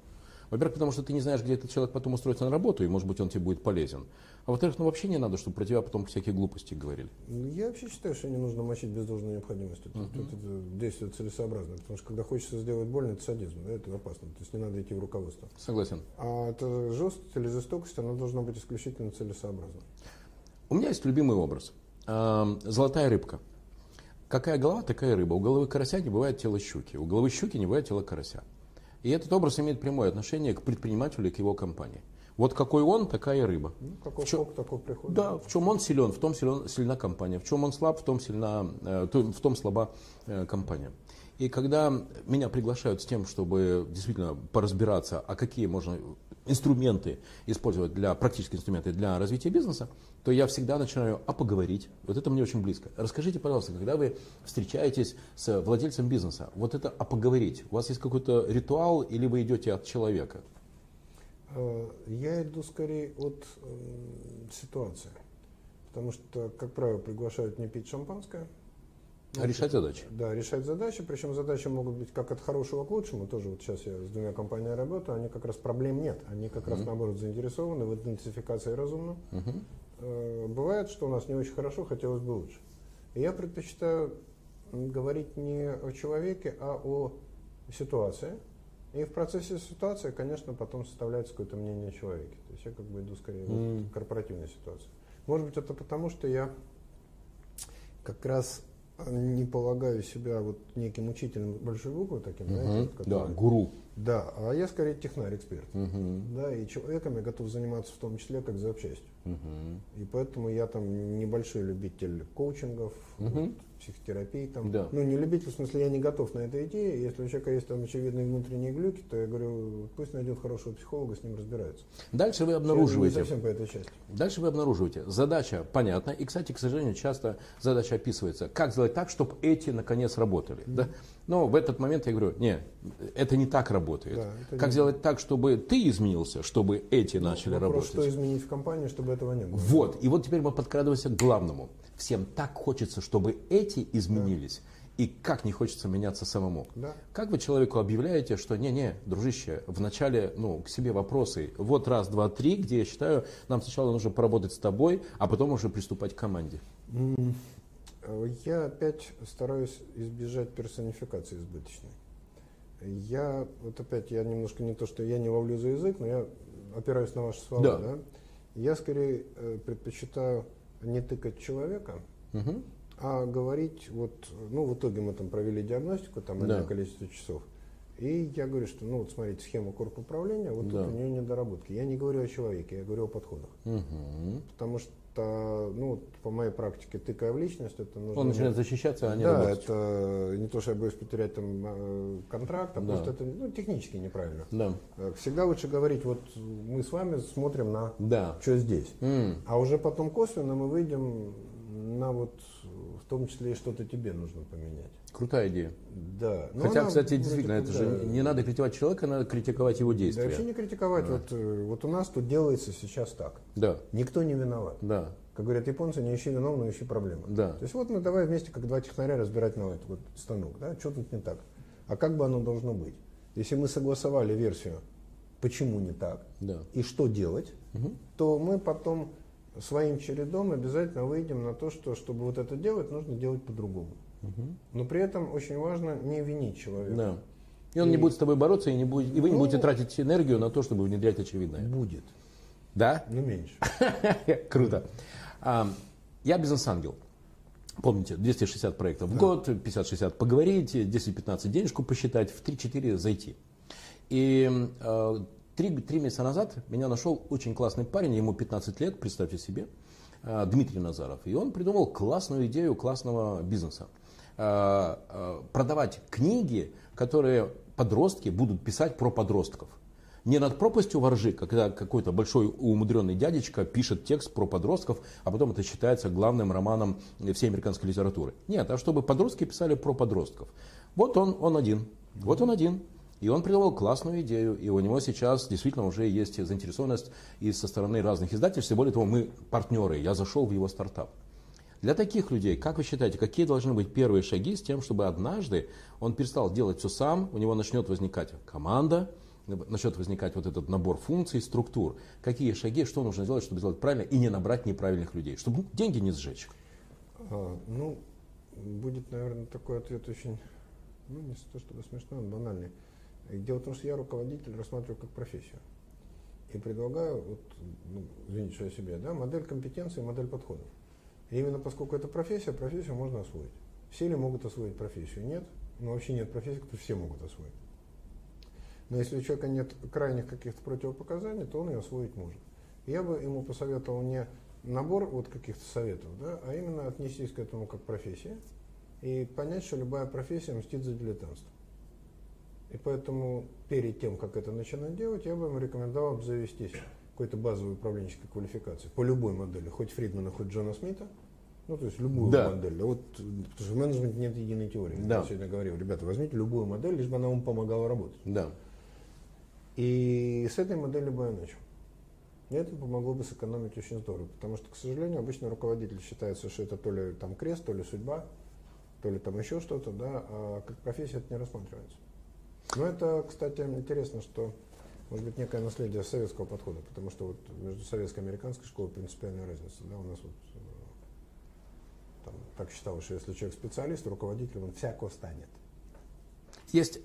Speaker 1: Во-первых, потому что ты не знаешь, где этот человек потом устроится на работу, и, может быть, он тебе будет полезен. А во-вторых, ну вообще не надо, чтобы про тебя потом всякие глупости говорили.
Speaker 2: Я вообще считаю, что не нужно мочить без должной необходимости. Тут, uh-huh. тут это действие целесообразно. Потому что когда хочется сделать больно, это садизм, да, это опасно. То есть не надо идти в руководство.
Speaker 1: Согласен.
Speaker 2: А это жесткость или жестокость, она должна быть исключительно целесообразна.
Speaker 1: У меня есть любимый образ. Золотая рыбка. Какая голова, такая рыба. У головы карася не бывает тела щуки. У головы щуки не бывает тела карася. И этот образ имеет прямое отношение к предпринимателю и к его компании. Вот какой он, такая рыба.
Speaker 2: Ну, какой в чем, такой приход.
Speaker 1: Да, в чем он силен, в том силен, сильна компания. В чем он слаб, в том, сильна, э, в том слаба э, компания. И когда меня приглашают с тем, чтобы действительно поразбираться, а какие можно инструменты использовать для практические инструменты для развития бизнеса, то я всегда начинаю а поговорить. Вот это мне очень близко. Расскажите, пожалуйста, когда вы встречаетесь с владельцем бизнеса, вот это а поговорить, у вас есть какой-то ритуал или вы идете от человека?
Speaker 2: Э, я иду скорее от э, ситуации. Потому что, как правило, приглашают не пить шампанское,
Speaker 1: а решать задачи.
Speaker 2: Да, решать задачи. Причем задачи могут быть как от хорошего к лучшему. Тоже вот сейчас я с двумя компаниями работаю, они как раз проблем нет. Они как mm-hmm. раз наоборот заинтересованы в идентификации разумно. Mm-hmm. Бывает, что у нас не очень хорошо, хотелось бы лучше. И я предпочитаю говорить не о человеке, а о ситуации. И в процессе ситуации, конечно, потом составляется какое-то мнение о человеке. То есть я как бы иду скорее mm. в корпоративной ситуации. Может быть, это потому, что я как раз не полагаю себя вот неким учителем большой буквы таким,
Speaker 1: угу, знаете, который, да, гуру.
Speaker 2: Да, а я скорее технарь-эксперт. Угу. Да, и человеком я готов заниматься в том числе как запчастью. Угу. И поэтому я там небольшой любитель коучингов, угу. вот, психотерапии. Там. Да. Ну, не любитель, в смысле, я не готов на этой идее. Если у человека есть там очевидные внутренние глюки, то я говорю, пусть найдет хорошего психолога, с ним разбирается.
Speaker 1: Дальше вы обнаруживаете.
Speaker 2: Совсем по этой части.
Speaker 1: Дальше вы обнаруживаете. Задача понятна. И, кстати, к сожалению, часто задача описывается. Как сделать так, чтобы эти наконец работали. Mm-hmm. Да? Но в этот момент я говорю, не, это не так работает. Да, как не... сделать так, чтобы ты изменился, чтобы эти ну, начали вопрос, работать?
Speaker 2: Что изменить в компании, чтобы этого не было?
Speaker 1: Вот. И вот теперь мы подкрадываемся к главному. Всем так хочется, чтобы эти изменились. И как не хочется меняться самому. Да. Как вы человеку объявляете, что не-не, дружище, вначале ну, к себе вопросы. Вот раз, два, три, где я считаю, нам сначала нужно поработать с тобой, а потом уже приступать к команде.
Speaker 2: Я опять стараюсь избежать персонификации избыточной. Я, вот опять, я немножко не то, что я не ловлю за язык, но я опираюсь на ваши слова. Да. Да? Я скорее э, предпочитаю не тыкать человека, угу. а говорить, вот, ну, в итоге мы там провели диагностику, там, да. количество часов, и я говорю, что, ну, вот смотрите, схема корпуправления, управления, вот да. тут у нее недоработки. Я не говорю о человеке, я говорю о подходах. Угу. Потому что ну, по моей практике, тыкая в личность, это нужно...
Speaker 1: Он начинает защищаться, а не
Speaker 2: Да,
Speaker 1: работать.
Speaker 2: это не то, что я боюсь потерять там э, контракт, а да. просто это ну, технически неправильно. Да. Э, всегда лучше говорить, вот мы с вами смотрим на да. что здесь. Mm. А уже потом косвенно мы выйдем на вот, в том числе и что-то тебе нужно поменять.
Speaker 1: Крутая идея.
Speaker 2: Да.
Speaker 1: Но Хотя, она, кстати, действительно, это, же не надо критиковать человека, надо критиковать его действия.
Speaker 2: Да, вообще не критиковать. Да. Вот, э, вот у нас тут делается сейчас так. Да. Никто не виноват. Да. Как говорят японцы, не ищи виновного, ищи проблему. Да. То есть вот мы давай вместе, как два технаря, разбирать на этот вот станок. Да? Что тут не так? А как бы оно должно быть? Если мы согласовали версию, почему не так, да. и что делать, угу. то мы потом своим чередом обязательно выйдем на то, что чтобы вот это делать, нужно делать по-другому. Но при этом очень важно не винить человека. Да.
Speaker 1: И он и... не будет с тобой бороться, и, не будет, и вы ну, не будете тратить энергию на то, чтобы внедрять очевидное.
Speaker 2: Будет.
Speaker 1: Да?
Speaker 2: Ну, меньше. *laughs*
Speaker 1: Круто. А, я бизнес-ангел. Помните, 260 проектов в да. год, 50-60 поговорить, 10-15 денежку посчитать, в 3-4 зайти. И э, три, три месяца назад меня нашел очень классный парень, ему 15 лет, представьте себе, э, Дмитрий Назаров. И он придумал классную идею классного бизнеса. Э, э, продавать книги, которые подростки будут писать про подростков. Не над пропастью воржи, когда какой-то большой умудренный дядечка пишет текст про подростков, а потом это считается главным романом всей американской литературы. Нет, а чтобы подростки писали про подростков. Вот он, он один. Вот он один. И он придумал классную идею, и у него сейчас действительно уже есть заинтересованность и со стороны разных издательств, и более того, мы партнеры, я зашел в его стартап. Для таких людей, как вы считаете, какие должны быть первые шаги с тем, чтобы однажды он перестал делать все сам, у него начнет возникать команда, начнет возникать вот этот набор функций, структур. Какие шаги, что нужно сделать, чтобы сделать правильно и не набрать неправильных людей, чтобы деньги не сжечь?
Speaker 2: А, ну, будет, наверное, такой ответ очень, ну, не то чтобы смешной, он банальный. Дело в том, что я руководитель рассматриваю как профессию. И предлагаю, вот, ну, извините, что я себе, да, модель компетенции, модель подходов. И именно поскольку это профессия, профессию можно освоить. Все ли могут освоить профессию? Нет. Но вообще нет профессии, которую все могут освоить. Но если у человека нет крайних каких-то противопоказаний, то он ее освоить может. Я бы ему посоветовал не набор вот каких-то советов, да, а именно отнестись к этому как профессия и понять, что любая профессия мстит за дилетантство. И поэтому перед тем, как это начинать делать, я бы ему рекомендовал обзавестись какой-то базовой управленческой квалификации по любой модели, хоть Фридмана, хоть Джона Смита, ну, то есть любую да. модель. Вот, потому что в менеджменте нет единой теории. Да. Я сегодня говорил, ребята, возьмите любую модель, лишь бы она вам помогала работать. Да. И с этой моделью бы я начал. И это помогло бы сэкономить очень здорово, потому что, к сожалению, обычно руководитель считается, что это то ли там крест, то ли судьба, то ли там еще что-то, да, а как профессия это не рассматривается. Но это, кстати, интересно, что может быть некое наследие советского подхода, потому что вот между советской и американской школой принципиальная разница. Да, у нас вот э, там, так считалось, что если человек специалист, руководитель, он всяко станет.
Speaker 1: Есть,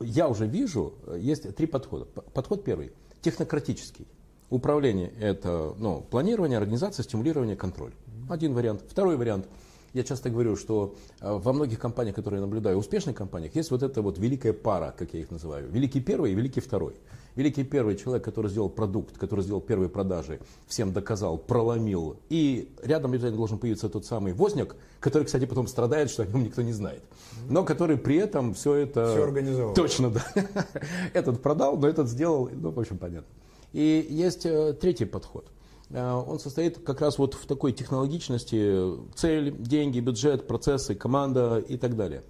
Speaker 1: я уже вижу, есть три подхода. Подход первый, технократический. Управление – это ну, планирование, организация, стимулирование, контроль. Один вариант. Второй вариант – я часто говорю, что э, во многих компаниях, которые я наблюдаю, успешных компаниях, есть вот эта вот великая пара, как я их называю. Великий первый и великий второй. Великий первый человек, который сделал продукт, который сделал первые продажи, всем доказал, проломил. И рядом обязательно должен появиться тот самый возник, который, кстати, потом страдает, что о нем никто не знает. Но который при этом все это...
Speaker 2: Все организовал.
Speaker 1: Точно, да. *laughs* Этот продал, но этот сделал, ну, в общем, понятно. И есть э, третий подход. Э, он состоит как раз вот в такой технологичности, цель, деньги, бюджет, процессы, команда и так далее.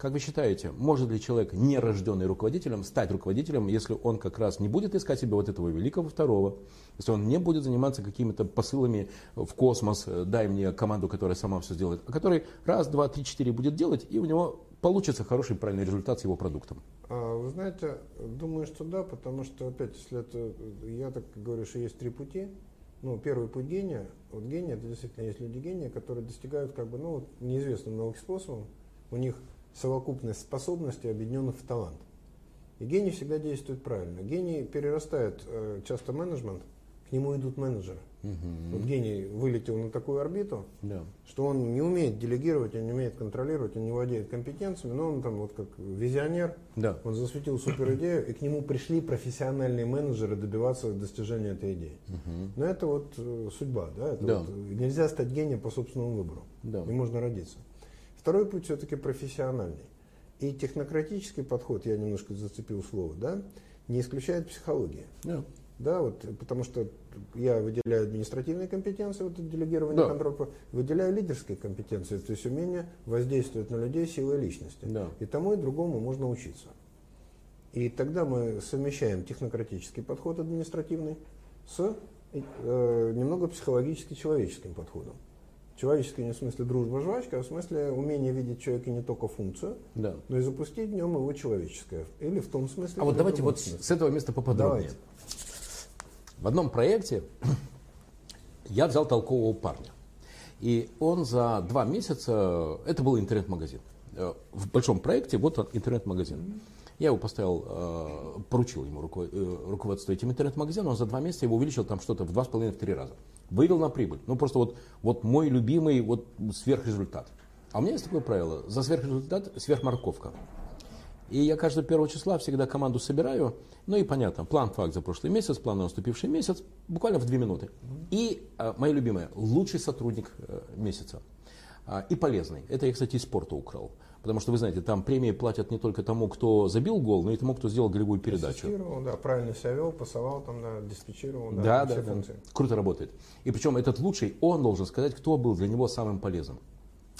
Speaker 1: Как вы считаете, может ли человек, не рожденный руководителем, стать руководителем, если он как раз не будет искать себе вот этого великого второго, если он не будет заниматься какими-то посылами в космос, э, дай мне команду, которая сама все сделает, а который раз, два, три, четыре будет делать, и у него получится хороший, правильный результат с его продуктом?
Speaker 2: А, вы знаете, думаю, что да, потому что, опять, если это, я так говорю, что есть три пути. Ну, первый путь гения, вот гения, это действительно есть люди гения, которые достигают, как бы, ну, неизвестным новым способом, у них совокупность способностей, объединенных в талант. И гений всегда действует правильно. Гений перерастает э, часто менеджмент, к нему идут менеджеры. Угу. Вот гений вылетел на такую орбиту, да. что он не умеет делегировать, он не умеет контролировать, он не владеет компетенциями, но он там вот как визионер, да. он засветил супер идею, и к нему пришли профессиональные менеджеры добиваться достижения этой идеи. Угу. Но это вот э, судьба, да, это да. Вот, нельзя стать гением по собственному выбору, да. и можно родиться. Второй путь все-таки профессиональный. И технократический подход, я немножко зацепил слово, да, не исключает психологии. Yeah. Да, вот, потому что я выделяю административные компетенции, вот делегирование да. контроля, выделяю лидерские компетенции, то есть умение воздействовать на людей силой личности. Да. И тому и другому можно учиться. И тогда мы совмещаем технократический подход административный с э, немного психологически человеческим подходом. Человеческий не в смысле дружба, жвачка, а в смысле умение видеть человека не только функцию, да. но и запустить в нем его человеческое. Или в том смысле.
Speaker 1: А вот давайте вот смысле. с этого места поподробнее. Давайте. В одном проекте *clears throat* я взял толкового парня. И он за два месяца, это был интернет-магазин. Э, в большом проекте вот он, интернет-магазин. Я его поставил, э, поручил ему э, руководство этим интернет-магазином, он за два месяца его увеличил там что-то в два с половиной, в три раза. Вывел на прибыль. Ну просто вот, вот мой любимый вот сверхрезультат. А у меня есть такое правило, за сверхрезультат сверхморковка. И я каждого первого числа всегда команду собираю, ну и понятно, план факт за прошлый месяц, план на наступивший месяц, буквально в две минуты. И э, моя любимая, лучший сотрудник э, месяца. Э, и полезный. Это я, кстати, из спорта украл. Потому что, вы знаете, там премии платят не только тому, кто забил гол, но и тому, кто сделал голевую передачу.
Speaker 2: да, правильно себя вел, пасовал, там, да, диспетчировал,
Speaker 1: да, да, да, да. Круто работает. И причем этот лучший, он должен сказать, кто был для него самым полезным.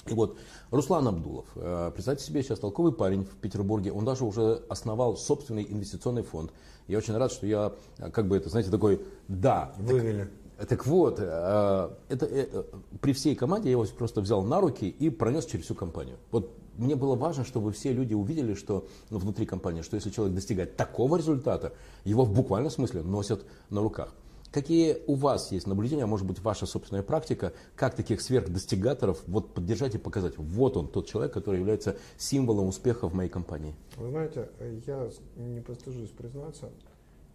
Speaker 1: И вот Руслан Абдулов, э, представьте себе, сейчас толковый парень в Петербурге, он даже уже основал собственный инвестиционный фонд. Я очень рад, что я, э, как бы это, знаете, такой, да.
Speaker 2: Вывели.
Speaker 1: Так, так вот, э, это, при всей команде я его просто взял на руки и пронес через всю компанию. Вот мне было важно, чтобы все люди увидели, что ну, внутри компании, что если человек достигает такого результата, его в буквальном смысле носят на руках. Какие у вас есть наблюдения, а может быть ваша собственная практика, как таких сверхдостигаторов вот поддержать и показать, вот он, тот человек, который является символом успеха в моей компании?
Speaker 2: Вы знаете, я не постыжусь признаться,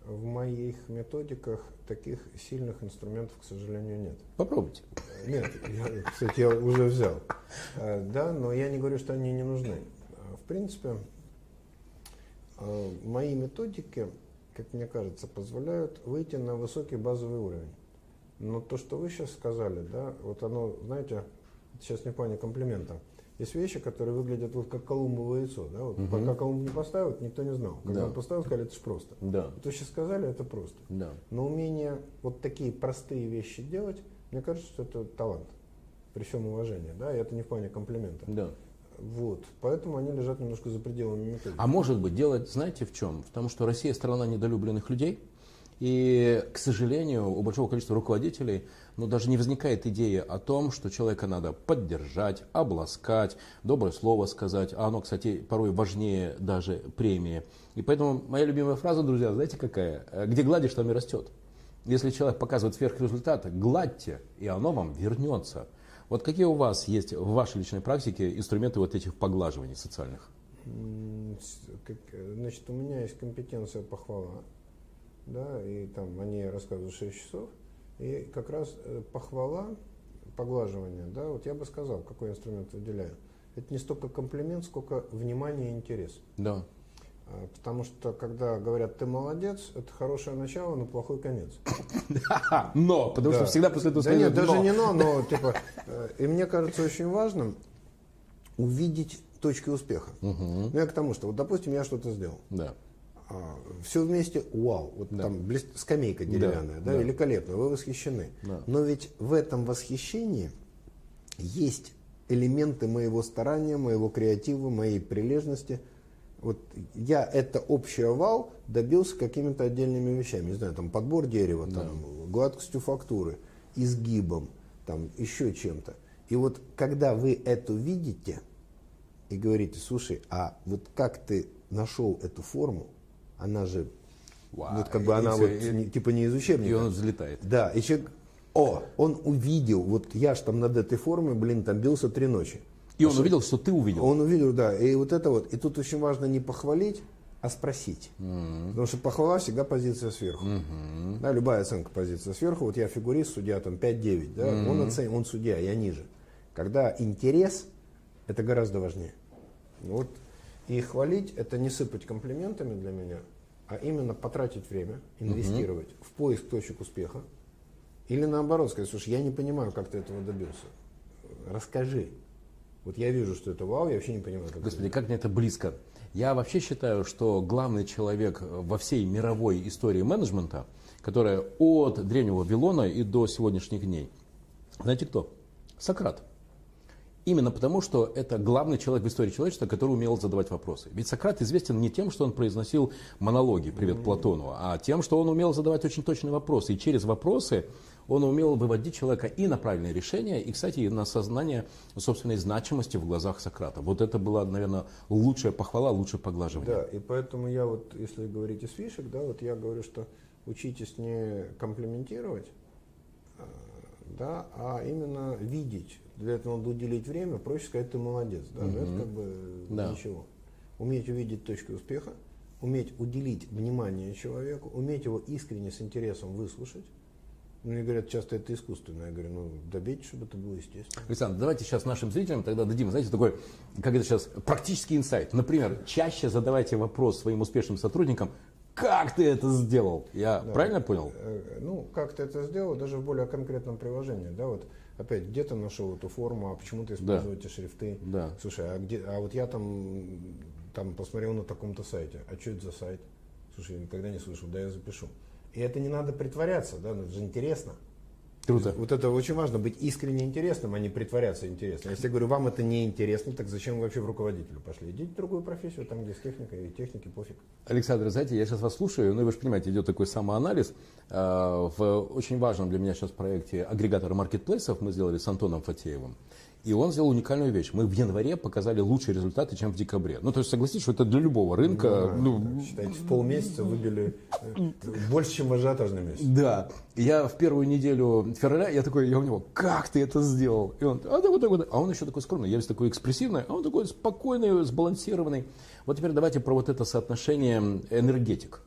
Speaker 2: в моих методиках таких сильных инструментов, к сожалению, нет.
Speaker 1: Попробуйте.
Speaker 2: Нет, я, кстати, я уже взял. Э, да, но я не говорю, что они не нужны. В принципе, э, мои методики, как мне кажется, позволяют выйти на высокий базовый уровень. Но то, что вы сейчас сказали, да, вот оно, знаете, сейчас не понял комплимента. Есть вещи, которые выглядят вот как колумбовое яйцо. Да? Вот угу. Пока Колумб не поставил, никто не знал. Когда да. он поставил, сказали, это же просто. Да. То сейчас сказали, это просто. Да. Но умение вот такие простые вещи делать, мне кажется, что это талант. При всем уважении. Да? И это не в плане комплимента. Да. Вот. Поэтому они лежат немножко за пределами методики.
Speaker 1: А может быть, делать, знаете, в чем? В том, что Россия страна недолюбленных людей. И, к сожалению, у большого количества руководителей ну, даже не возникает идея о том, что человека надо поддержать, обласкать, доброе слово сказать. А оно, кстати, порой важнее даже премии. И поэтому моя любимая фраза, друзья, знаете какая? Где гладишь, там и растет. Если человек показывает сверхрезультаты, гладьте, и оно вам вернется. Вот какие у вас есть в вашей личной практике инструменты вот этих поглаживаний социальных?
Speaker 2: Значит, у меня есть компетенция похвала да, и там они рассказывают 6 часов. И как раз э, похвала поглаживания, да, вот я бы сказал, какой инструмент выделяю. Это не столько комплимент, сколько внимание и интерес.
Speaker 1: Да.
Speaker 2: А, потому что, когда говорят, ты молодец, это хорошее начало, но плохой конец. *laughs*
Speaker 1: Но, потому что всегда после этого
Speaker 2: Да нет, даже не но, но, *laughs* типа, э, и мне кажется очень важным увидеть точки успеха. Ну, я к тому, что, вот, допустим, я что-то сделал.
Speaker 1: Да.
Speaker 2: А, все вместе, вау, вот там скамейка деревянная, да, великолепно, вы восхищены. Но ведь в этом восхищении есть элементы моего старания, моего креатива, моей прилежности – вот я это общее вау добился какими-то отдельными вещами. Не знаю, там подбор дерева, да. там, гладкостью фактуры, изгибом, там, еще чем-то. И вот когда вы это видите и говорите, слушай, а вот как ты нашел эту форму, она же, Вау. вот как бы она вот, и, не, типа не из учебника.
Speaker 1: И он взлетает.
Speaker 2: Да, и человек, о, он увидел, вот я ж там над этой формой, блин, там бился три ночи.
Speaker 1: И он увидел, что ты увидел.
Speaker 2: Он увидел, да. И вот это вот. И тут очень важно не похвалить, а спросить. Mm-hmm. Потому что похвала всегда позиция сверху. Mm-hmm. Да, любая оценка позиция сверху. Вот я фигурист, судья там 5-9. Да? Mm-hmm. Он, оцен... он судья, я ниже. Когда интерес, это гораздо важнее. Вот. И хвалить, это не сыпать комплиментами для меня, а именно потратить время, инвестировать mm-hmm. в поиск точек успеха. Или наоборот сказать, слушай, я не понимаю, как ты этого добился. Расскажи. Вот я вижу, что это вау, я вообще не понимаю.
Speaker 1: Как Господи, как мне это близко. Я вообще считаю, что главный человек во всей мировой истории менеджмента, которая от древнего Вавилона и до сегодняшних дней, знаете кто? Сократ. Именно потому, что это главный человек в истории человечества, который умел задавать вопросы. Ведь Сократ известен не тем, что он произносил монологи «Привет Платону», а тем, что он умел задавать очень точные вопросы. И через вопросы он умел выводить человека и на правильное решение, и, кстати, и на сознание собственной значимости в глазах Сократа. Вот это была, наверное, лучшая похвала, лучшее поглаживание.
Speaker 2: Да, и поэтому я вот, если говорить из фишек, да, вот я говорю, что учитесь не комплиментировать, а, да, а именно видеть. Для этого надо уделить время, проще сказать, ты молодец. Да, угу. это как бы да. ничего. Уметь увидеть точки успеха, уметь уделить внимание человеку, уметь его искренне с интересом выслушать, мне говорят, часто это искусственно. Я говорю, ну, добейте, чтобы это было естественно.
Speaker 1: Александр, давайте сейчас нашим зрителям тогда дадим, знаете, такой, как это сейчас, практический инсайт. Например, чаще задавайте вопрос своим успешным сотрудникам, как ты это сделал? Я да. правильно понял?
Speaker 2: Э, ну, как ты это сделал, даже в более конкретном приложении. Да, вот опять, где ты нашел эту форму, а почему ты используешь да. эти шрифты?
Speaker 1: Да.
Speaker 2: Слушай, а, где, а вот я там, там посмотрел на таком-то сайте. А что это за сайт? Слушай, я никогда не слышал, да я запишу. И это не надо притворяться, да, это же интересно.
Speaker 1: Круто.
Speaker 2: Вот это очень важно, быть искренне интересным, а не притворяться интересным. Если я говорю, вам это не интересно, так зачем вы вообще в руководителю пошли? Идите в другую профессию, там, где с техникой, и техники пофиг.
Speaker 1: Александр, знаете, я сейчас вас слушаю, ну и вы же понимаете, идет такой самоанализ. А, в очень важном для меня сейчас проекте агрегатора маркетплейсов мы сделали с Антоном Фатеевым. И он сделал уникальную вещь. Мы в январе показали лучшие результаты, чем в декабре. Ну, то есть, согласитесь, что это для любого рынка.
Speaker 2: Ну, ну, считайте, в полмесяца выбили э, больше, чем в ажиотажном месяце.
Speaker 1: Да. Я в первую неделю февраля, я такой, я у него, как ты это сделал? И он, а, так вот, так вот. А он еще такой скромный, я весь такой экспрессивный, а он такой спокойный, сбалансированный. Вот теперь давайте про вот это соотношение энергетик.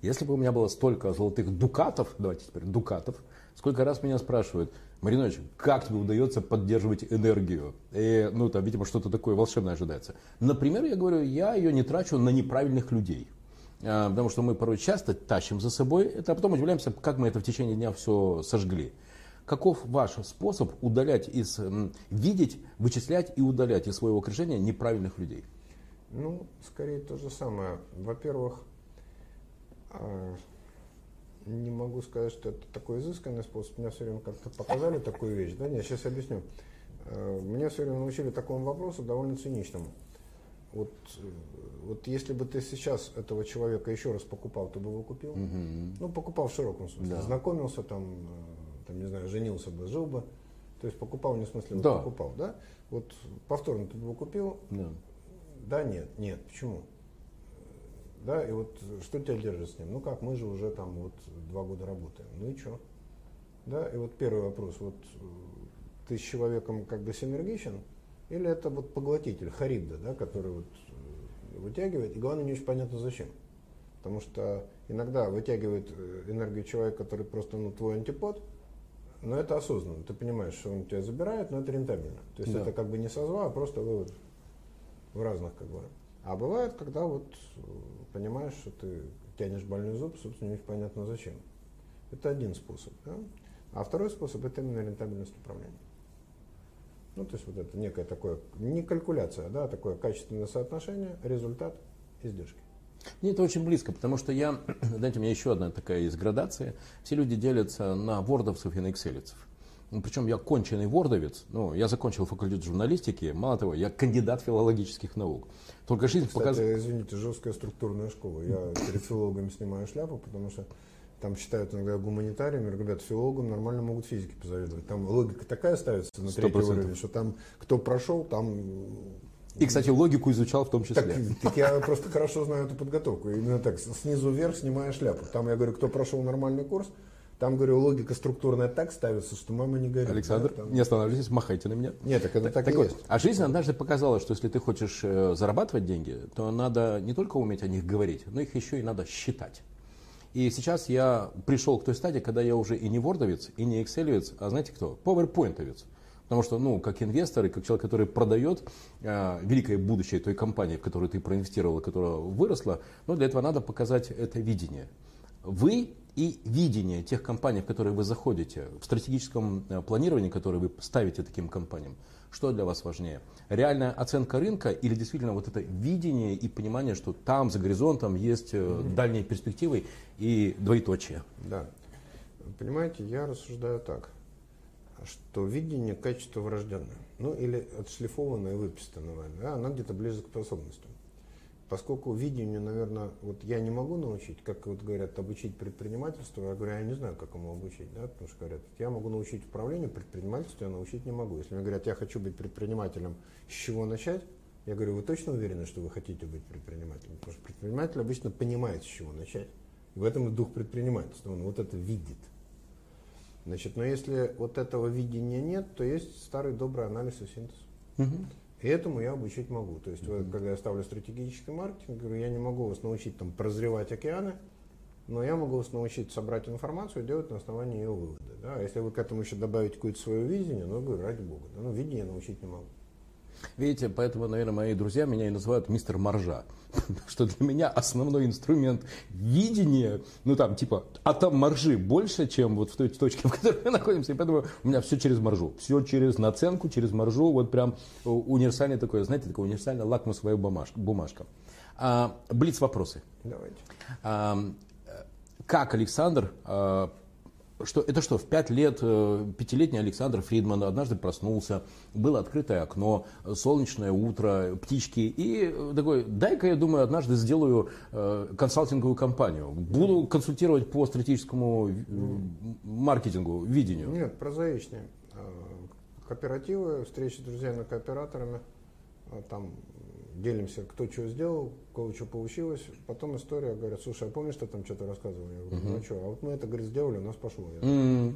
Speaker 1: Если бы у меня было столько золотых дукатов, давайте теперь дукатов, сколько раз меня спрашивают, Маринович, как тебе удается поддерживать энергию? И, ну, там, видимо, что-то такое волшебное ожидается. Например, я говорю, я ее не трачу на неправильных людей. А, потому что мы порой часто тащим за собой это, а потом удивляемся, как мы это в течение дня все сожгли. Каков ваш способ удалять из, видеть, вычислять и удалять из своего окружения неправильных людей?
Speaker 2: Ну, скорее то же самое. Во-первых, а, не могу сказать, что это такой изысканный способ. Меня все время как-то показали такую вещь. Да, нет, сейчас объясню. Э, меня все время научили такому вопросу довольно циничному. Вот, э, вот если бы ты сейчас этого человека еще раз покупал, ты бы его купил? Угу. Ну, покупал в широком смысле. Да. Знакомился там, э, там, не знаю, женился бы, жил бы. То есть покупал не в смысле, да. покупал, да? Вот повторно ты бы его купил? Да. Да, нет, нет. Почему? Да, и вот что тебя держит с ним? Ну как, мы же уже там вот два года работаем. Ну и что? Да, и вот первый вопрос, вот ты с человеком как бы синергичен, или это вот поглотитель, харибда, да, который вот э, вытягивает, и главное, не очень понятно зачем. Потому что иногда вытягивает э, энергию человек, который просто ну, твой антипод, Но это осознанно. Ты понимаешь, что он тебя забирает, но это рентабельно. То есть да. это как бы не созва, а просто вывод в разных как бы. А бывает, когда вот э, понимаешь, что ты тянешь больной зуб, собственно, непонятно зачем. Это один способ. Да? А второй способ это именно рентабельность управления. Ну, то есть вот это некое такое, не калькуляция, да, а такое качественное соотношение, результат, издержки.
Speaker 1: Мне это очень близко, потому что я, *clears throat* знаете, у меня еще одна такая есть градация. Все люди делятся на вордовцев и на экселицев. Ну, причем я конченый вордовец, ну, я закончил факультет журналистики, мало того, я кандидат филологических наук.
Speaker 2: Только жизнь показывает... извините, жесткая структурная школа. Я перед филологами снимаю шляпу, потому что там считают иногда гуманитариями, ребят, филологам нормально могут физики позавидовать. Там логика такая ставится на третий уровень, что там кто прошел, там
Speaker 1: и, кстати, логику изучал в том числе.
Speaker 2: Так, так я просто хорошо знаю эту подготовку. Именно так, снизу вверх снимая шляпу. Там я говорю, кто прошел нормальный курс, там, говорю, логика структурная так ставится, что мама не горит.
Speaker 1: Александр,
Speaker 2: да, там...
Speaker 1: не останавливайтесь, махайте на меня.
Speaker 2: Нет, так это так, так
Speaker 1: вот,
Speaker 2: есть.
Speaker 1: А жизнь однажды показала, что если ты хочешь э, зарабатывать деньги, то надо не только уметь о них говорить, но их еще и надо считать. И сейчас я пришел к той стадии, когда я уже и не вордовец, и не экселевец, а знаете кто? PowerPointовец. Потому что, ну, как инвестор и как человек, который продает э, великое будущее той компании, в которую ты проинвестировал, которая выросла, ну, для этого надо показать это видение. Вы и видение тех компаний, в которые вы заходите, в стратегическом э, планировании, которое вы ставите таким компаниям, что для вас важнее? Реальная оценка рынка или действительно вот это видение и понимание, что там за горизонтом есть mm-hmm. дальние перспективы и двоеточие?
Speaker 2: Да. Понимаете, я рассуждаю так что видение качество врожденное, ну или отшлифованное, выписанное, да, оно где-то ближе к способностям. Поскольку видению, наверное, вот я не могу научить, как вот говорят, обучить предпринимательству, я говорю, я не знаю, как ему обучить, да, потому что говорят, я могу научить управлению, предпринимательству я научить не могу. Если мне говорят, я хочу быть предпринимателем, с чего начать, я говорю, вы точно уверены, что вы хотите быть предпринимателем? Потому что предприниматель обычно понимает, с чего начать. И в этом и дух предпринимательства, он вот это видит. Значит, но если вот этого видения нет, то есть старый добрый анализ и синтез. Угу. И этому я обучить могу. То есть, угу. когда я ставлю стратегический маркетинг, говорю, я не могу вас научить там прозревать океаны, но я могу вас научить собрать информацию и делать на основании ее выводы. Да? Если вы к этому еще добавите какое-то свое видение, ну, говорю, ради бога. Да? Ну, видение научить не могу.
Speaker 1: Видите, поэтому, наверное, мои друзья меня и называют мистер Маржа. *laughs* Что для меня основной инструмент видения, ну там типа, а там маржи больше, чем вот в той точке, *laughs* в которой мы находимся. И поэтому у меня все через маржу. Все через наценку, через маржу. Вот прям универсальный такой, знаете, такой универсальный лакмусовая бумажка. бумажка. А, блиц вопросы.
Speaker 2: Давайте.
Speaker 1: А, как Александр а, что это что, в пять лет э, пятилетний Александр Фридман однажды проснулся, было открытое окно, солнечное утро, птички, и э, такой, дай-ка, я думаю, однажды сделаю э, консалтинговую компанию, буду консультировать по стратегическому маркетингу, видению.
Speaker 2: Нет, прозаичнее. Кооперативы, встречи с друзьями-кооператорами, там делимся, кто что сделал, у кого что получилось. Потом история, говорят, слушай, а помнишь, ты там что-то рассказывал? Я говорю, ну что, а вот мы это, говорит, сделали, у нас пошло. Я, mm-hmm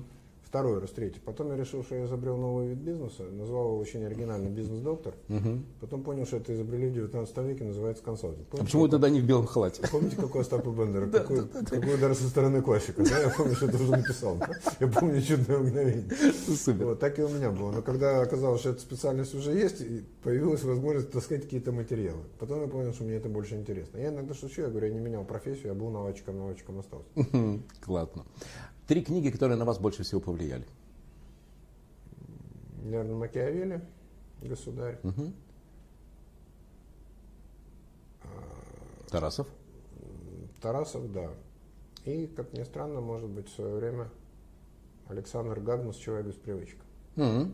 Speaker 2: второй раз, третий. Потом я решил, что я изобрел новый вид бизнеса, назвал его очень оригинально «Бизнес-доктор». Угу. Потом понял, что это изобрели в 19 веке, называется консалтинг.
Speaker 1: Помните, а почему какой, тогда не в белом халате?
Speaker 2: Помните, какой Остапа Бендера? *laughs* Какой, какой удар со стороны классика? Да? Я помню, что это уже написал. Я помню чудное мгновение. Супер. Вот, так и у меня было. Но когда оказалось, что эта специальность уже есть, появилась возможность таскать какие-то материалы. Потом я понял, что мне это больше интересно. Я иногда шучу, я говорю, я не менял профессию, я был наладчиком, наладчиком остался.
Speaker 1: Классно. Три книги, которые на вас больше всего повлияли
Speaker 2: наверное, Макиавелли, государь. Угу.
Speaker 1: Тарасов?
Speaker 2: Тарасов, да. И, как ни странно, может быть, в свое время Александр Гагнус «Человек без привычек». Угу.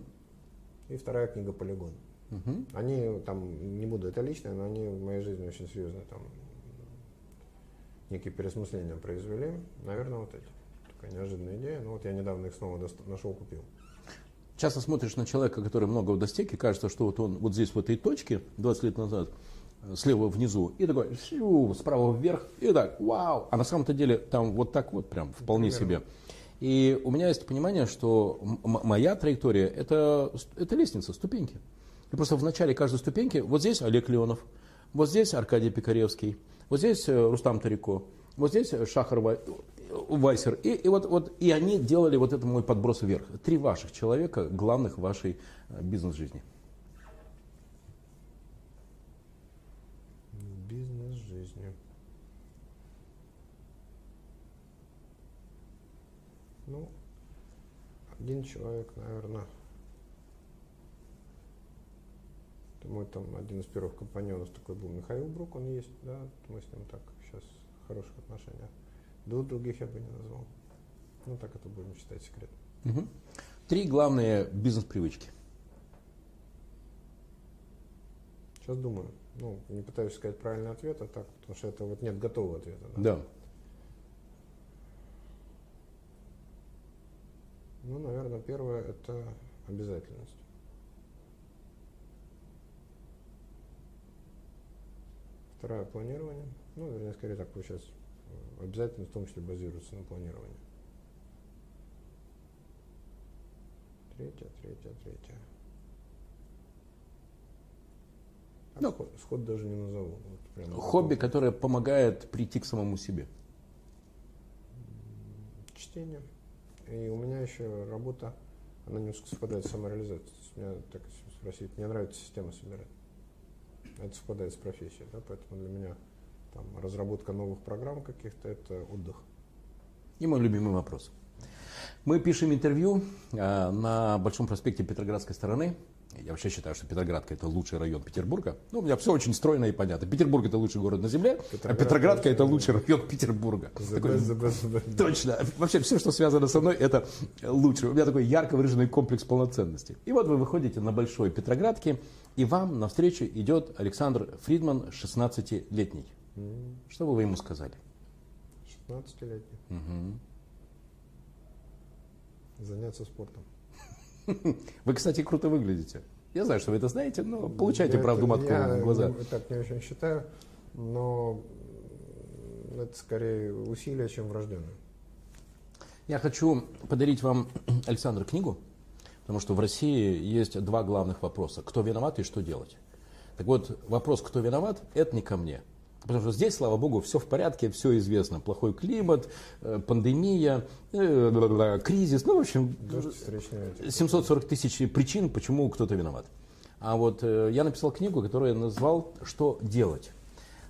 Speaker 2: И вторая книга «Полигон». Угу. Они там, не буду это личное, но они в моей жизни очень серьезно там некие переосмысления произвели. Наверное, вот эти. Такая неожиданная идея. Но вот я недавно их снова нашел, купил.
Speaker 1: Часто смотришь на человека, который много достиг, и кажется, что вот он вот здесь, в этой точке, 20 лет назад, э, слева внизу, и такой, шью, справа вверх, и так, вау. А на самом-то деле там вот так вот прям, вполне Примерно. себе. И у меня есть понимание, что моя траектория это, это лестница, ступеньки. И просто в начале каждой ступеньки, вот здесь Олег Леонов, вот здесь Аркадий Пикаревский, вот здесь э, Рустам Тарико, Вот здесь Шахар Вайсер. И, и, вот, вот, и они делали вот этот мой подброс вверх. Три ваших человека, главных вашей э, бизнес-жизни.
Speaker 2: Бизнес-жизни. Ну, один человек, наверное, мой там один из первых компаньонов такой был Михаил Брук, он есть, да, мы с ним так сейчас в хороших отношениях. Двух других я бы не назвал. Ну, так это будем считать секретом.
Speaker 1: Угу. Три главные бизнес-привычки.
Speaker 2: Сейчас думаю. Ну, не пытаюсь сказать правильный ответ, а так, потому что это вот нет готового ответа.
Speaker 1: Да. да.
Speaker 2: Ну, наверное, первое это обязательность. Второе планирование. Ну, вернее, скорее так, сейчас обязательно в том числе базируется на планировании. Третья, третья, третья. А ну, сход, сход даже не назову. Вот
Speaker 1: хобби, которое помогает прийти к самому себе.
Speaker 2: Чтение. И у меня еще работа, она немножко совпадает с самореализацией. Меня так спросить, мне нравится система собирать. Это совпадает с профессией, да, поэтому для меня там, разработка новых программ каких-то, это отдых.
Speaker 1: И мой любимый вопрос. Мы пишем интервью э, на Большом проспекте Петроградской стороны. Я вообще считаю, что Петроградка это лучший район Петербурга. Ну, у меня все очень стройно и понятно. Петербург это лучший город на земле, Петроград, а Петроградка это лучший район Петербурга. The такой, best, the best, Точно. Вообще все, что связано со мной, это лучше. У меня такой ярко выраженный комплекс полноценности. И вот вы выходите на Большой Петроградке, и вам навстречу идет Александр Фридман, 16-летний. Что бы вы ему сказали?
Speaker 2: 16-летний. Угу. Заняться спортом. *laughs*
Speaker 1: Вы, кстати, круто выглядите. Я знаю, что вы это знаете, но получайте я правду матку в глаза.
Speaker 2: Я так не очень считаю, но это скорее усилие, чем врожденное.
Speaker 1: Я хочу подарить вам, *clears throat* Александр, книгу, потому что в России есть два главных вопроса. Кто виноват и что делать? Так вот, вопрос, кто виноват, это не ко мне. Потому что здесь, слава богу, все в порядке, все известно. Плохой климат, э, пандемия, э, кризис. Ну, в общем, 740 тысяч причин, почему кто-то виноват. А вот э, я написал книгу, которую я назвал «Что делать?».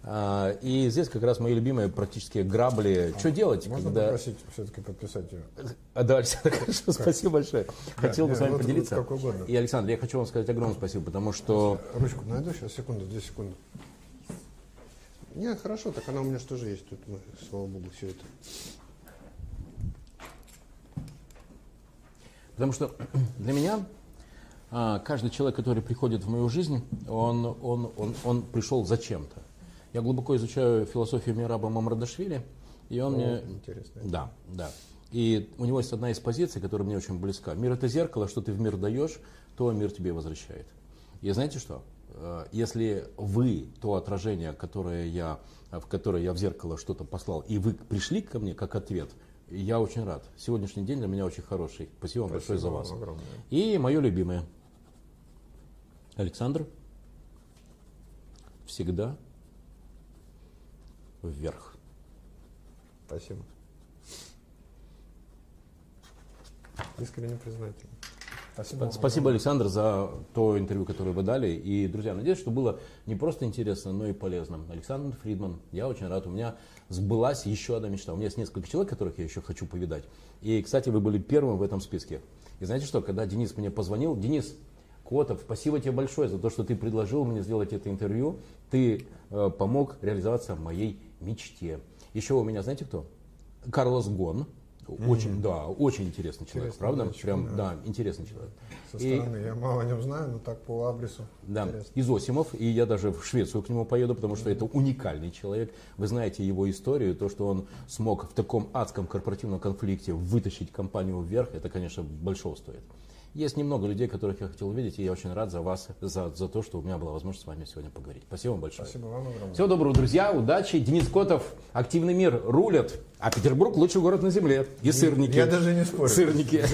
Speaker 1: А, и здесь как раз мои любимые практические грабли. А, что делать?
Speaker 2: Можно когда... попросить все-таки подписать ее?
Speaker 1: А, да, Александр, *laughs* хорошо, спасибо большое. Хотел бы с вами вот, поделиться. Вот и, Александр, я хочу вам сказать огромное спасибо, потому что...
Speaker 2: Ручку найду сейчас, секунду, две секунды. Нет, хорошо, так она у меня что же есть тут, мы, слава богу, все это.
Speaker 1: Потому что для меня а, каждый человек, который приходит в мою жизнь, он, он, он, он пришел зачем-то. Я глубоко изучаю философию Мираба Мамрадашвили, и он О, мне...
Speaker 2: Интересно.
Speaker 1: Да, да. И у него есть одна из позиций, которая мне очень близка. Мир это зеркало, что ты в мир даешь, то мир тебе возвращает. И знаете что? Э, если вы то отражение, которое я, в которое я в зеркало что-то послал, и вы пришли ко мне как ответ, я очень рад. Сегодняшний день для меня очень хороший. Спасибо вам большое за вас. Огромное. И мое любимое. Александр, всегда вверх.
Speaker 2: Спасибо. Искренне признательно.
Speaker 1: Спасибо, Спасибо Александр, за то интервью, которое вы дали. И, друзья, надеюсь, что было не просто интересно, но и полезно. Александр Фридман, я очень рад. У меня сбылась еще одна мечта. У меня есть несколько человек, которых я еще хочу повидать. И, кстати, вы были первым в этом списке. И знаете что, когда Денис мне позвонил, Денис, Котов, спасибо тебе большое за то, что ты предложил мне сделать это интервью. Ты э, помог реализоваться моей мечте. Еще у меня, знаете кто? Карлос Гон, очень, mm-hmm. да, очень интересный человек, интересный правда? Человек, Прям, да. да, интересный человек.
Speaker 2: Со стороны, и, я мало о нем знаю, но так по адресу.
Speaker 1: Да, интересно. Изосимов, и я даже в Швецию к нему поеду, потому что mm-hmm. это уникальный человек. Вы знаете его историю, то, что он смог в таком адском корпоративном конфликте вытащить компанию вверх, это, конечно, большого стоит. Есть немного людей, которых я хотел увидеть, и я очень рад за вас, за, за то, что у меня была возможность с вами сегодня поговорить. Спасибо вам большое.
Speaker 2: Спасибо вам огромное.
Speaker 1: Всего доброго, друзья, удачи. Денис Котов, активный мир рулят, а Петербург лучший город на земле. И сырники.
Speaker 2: Я даже не спорю.
Speaker 1: Сырники.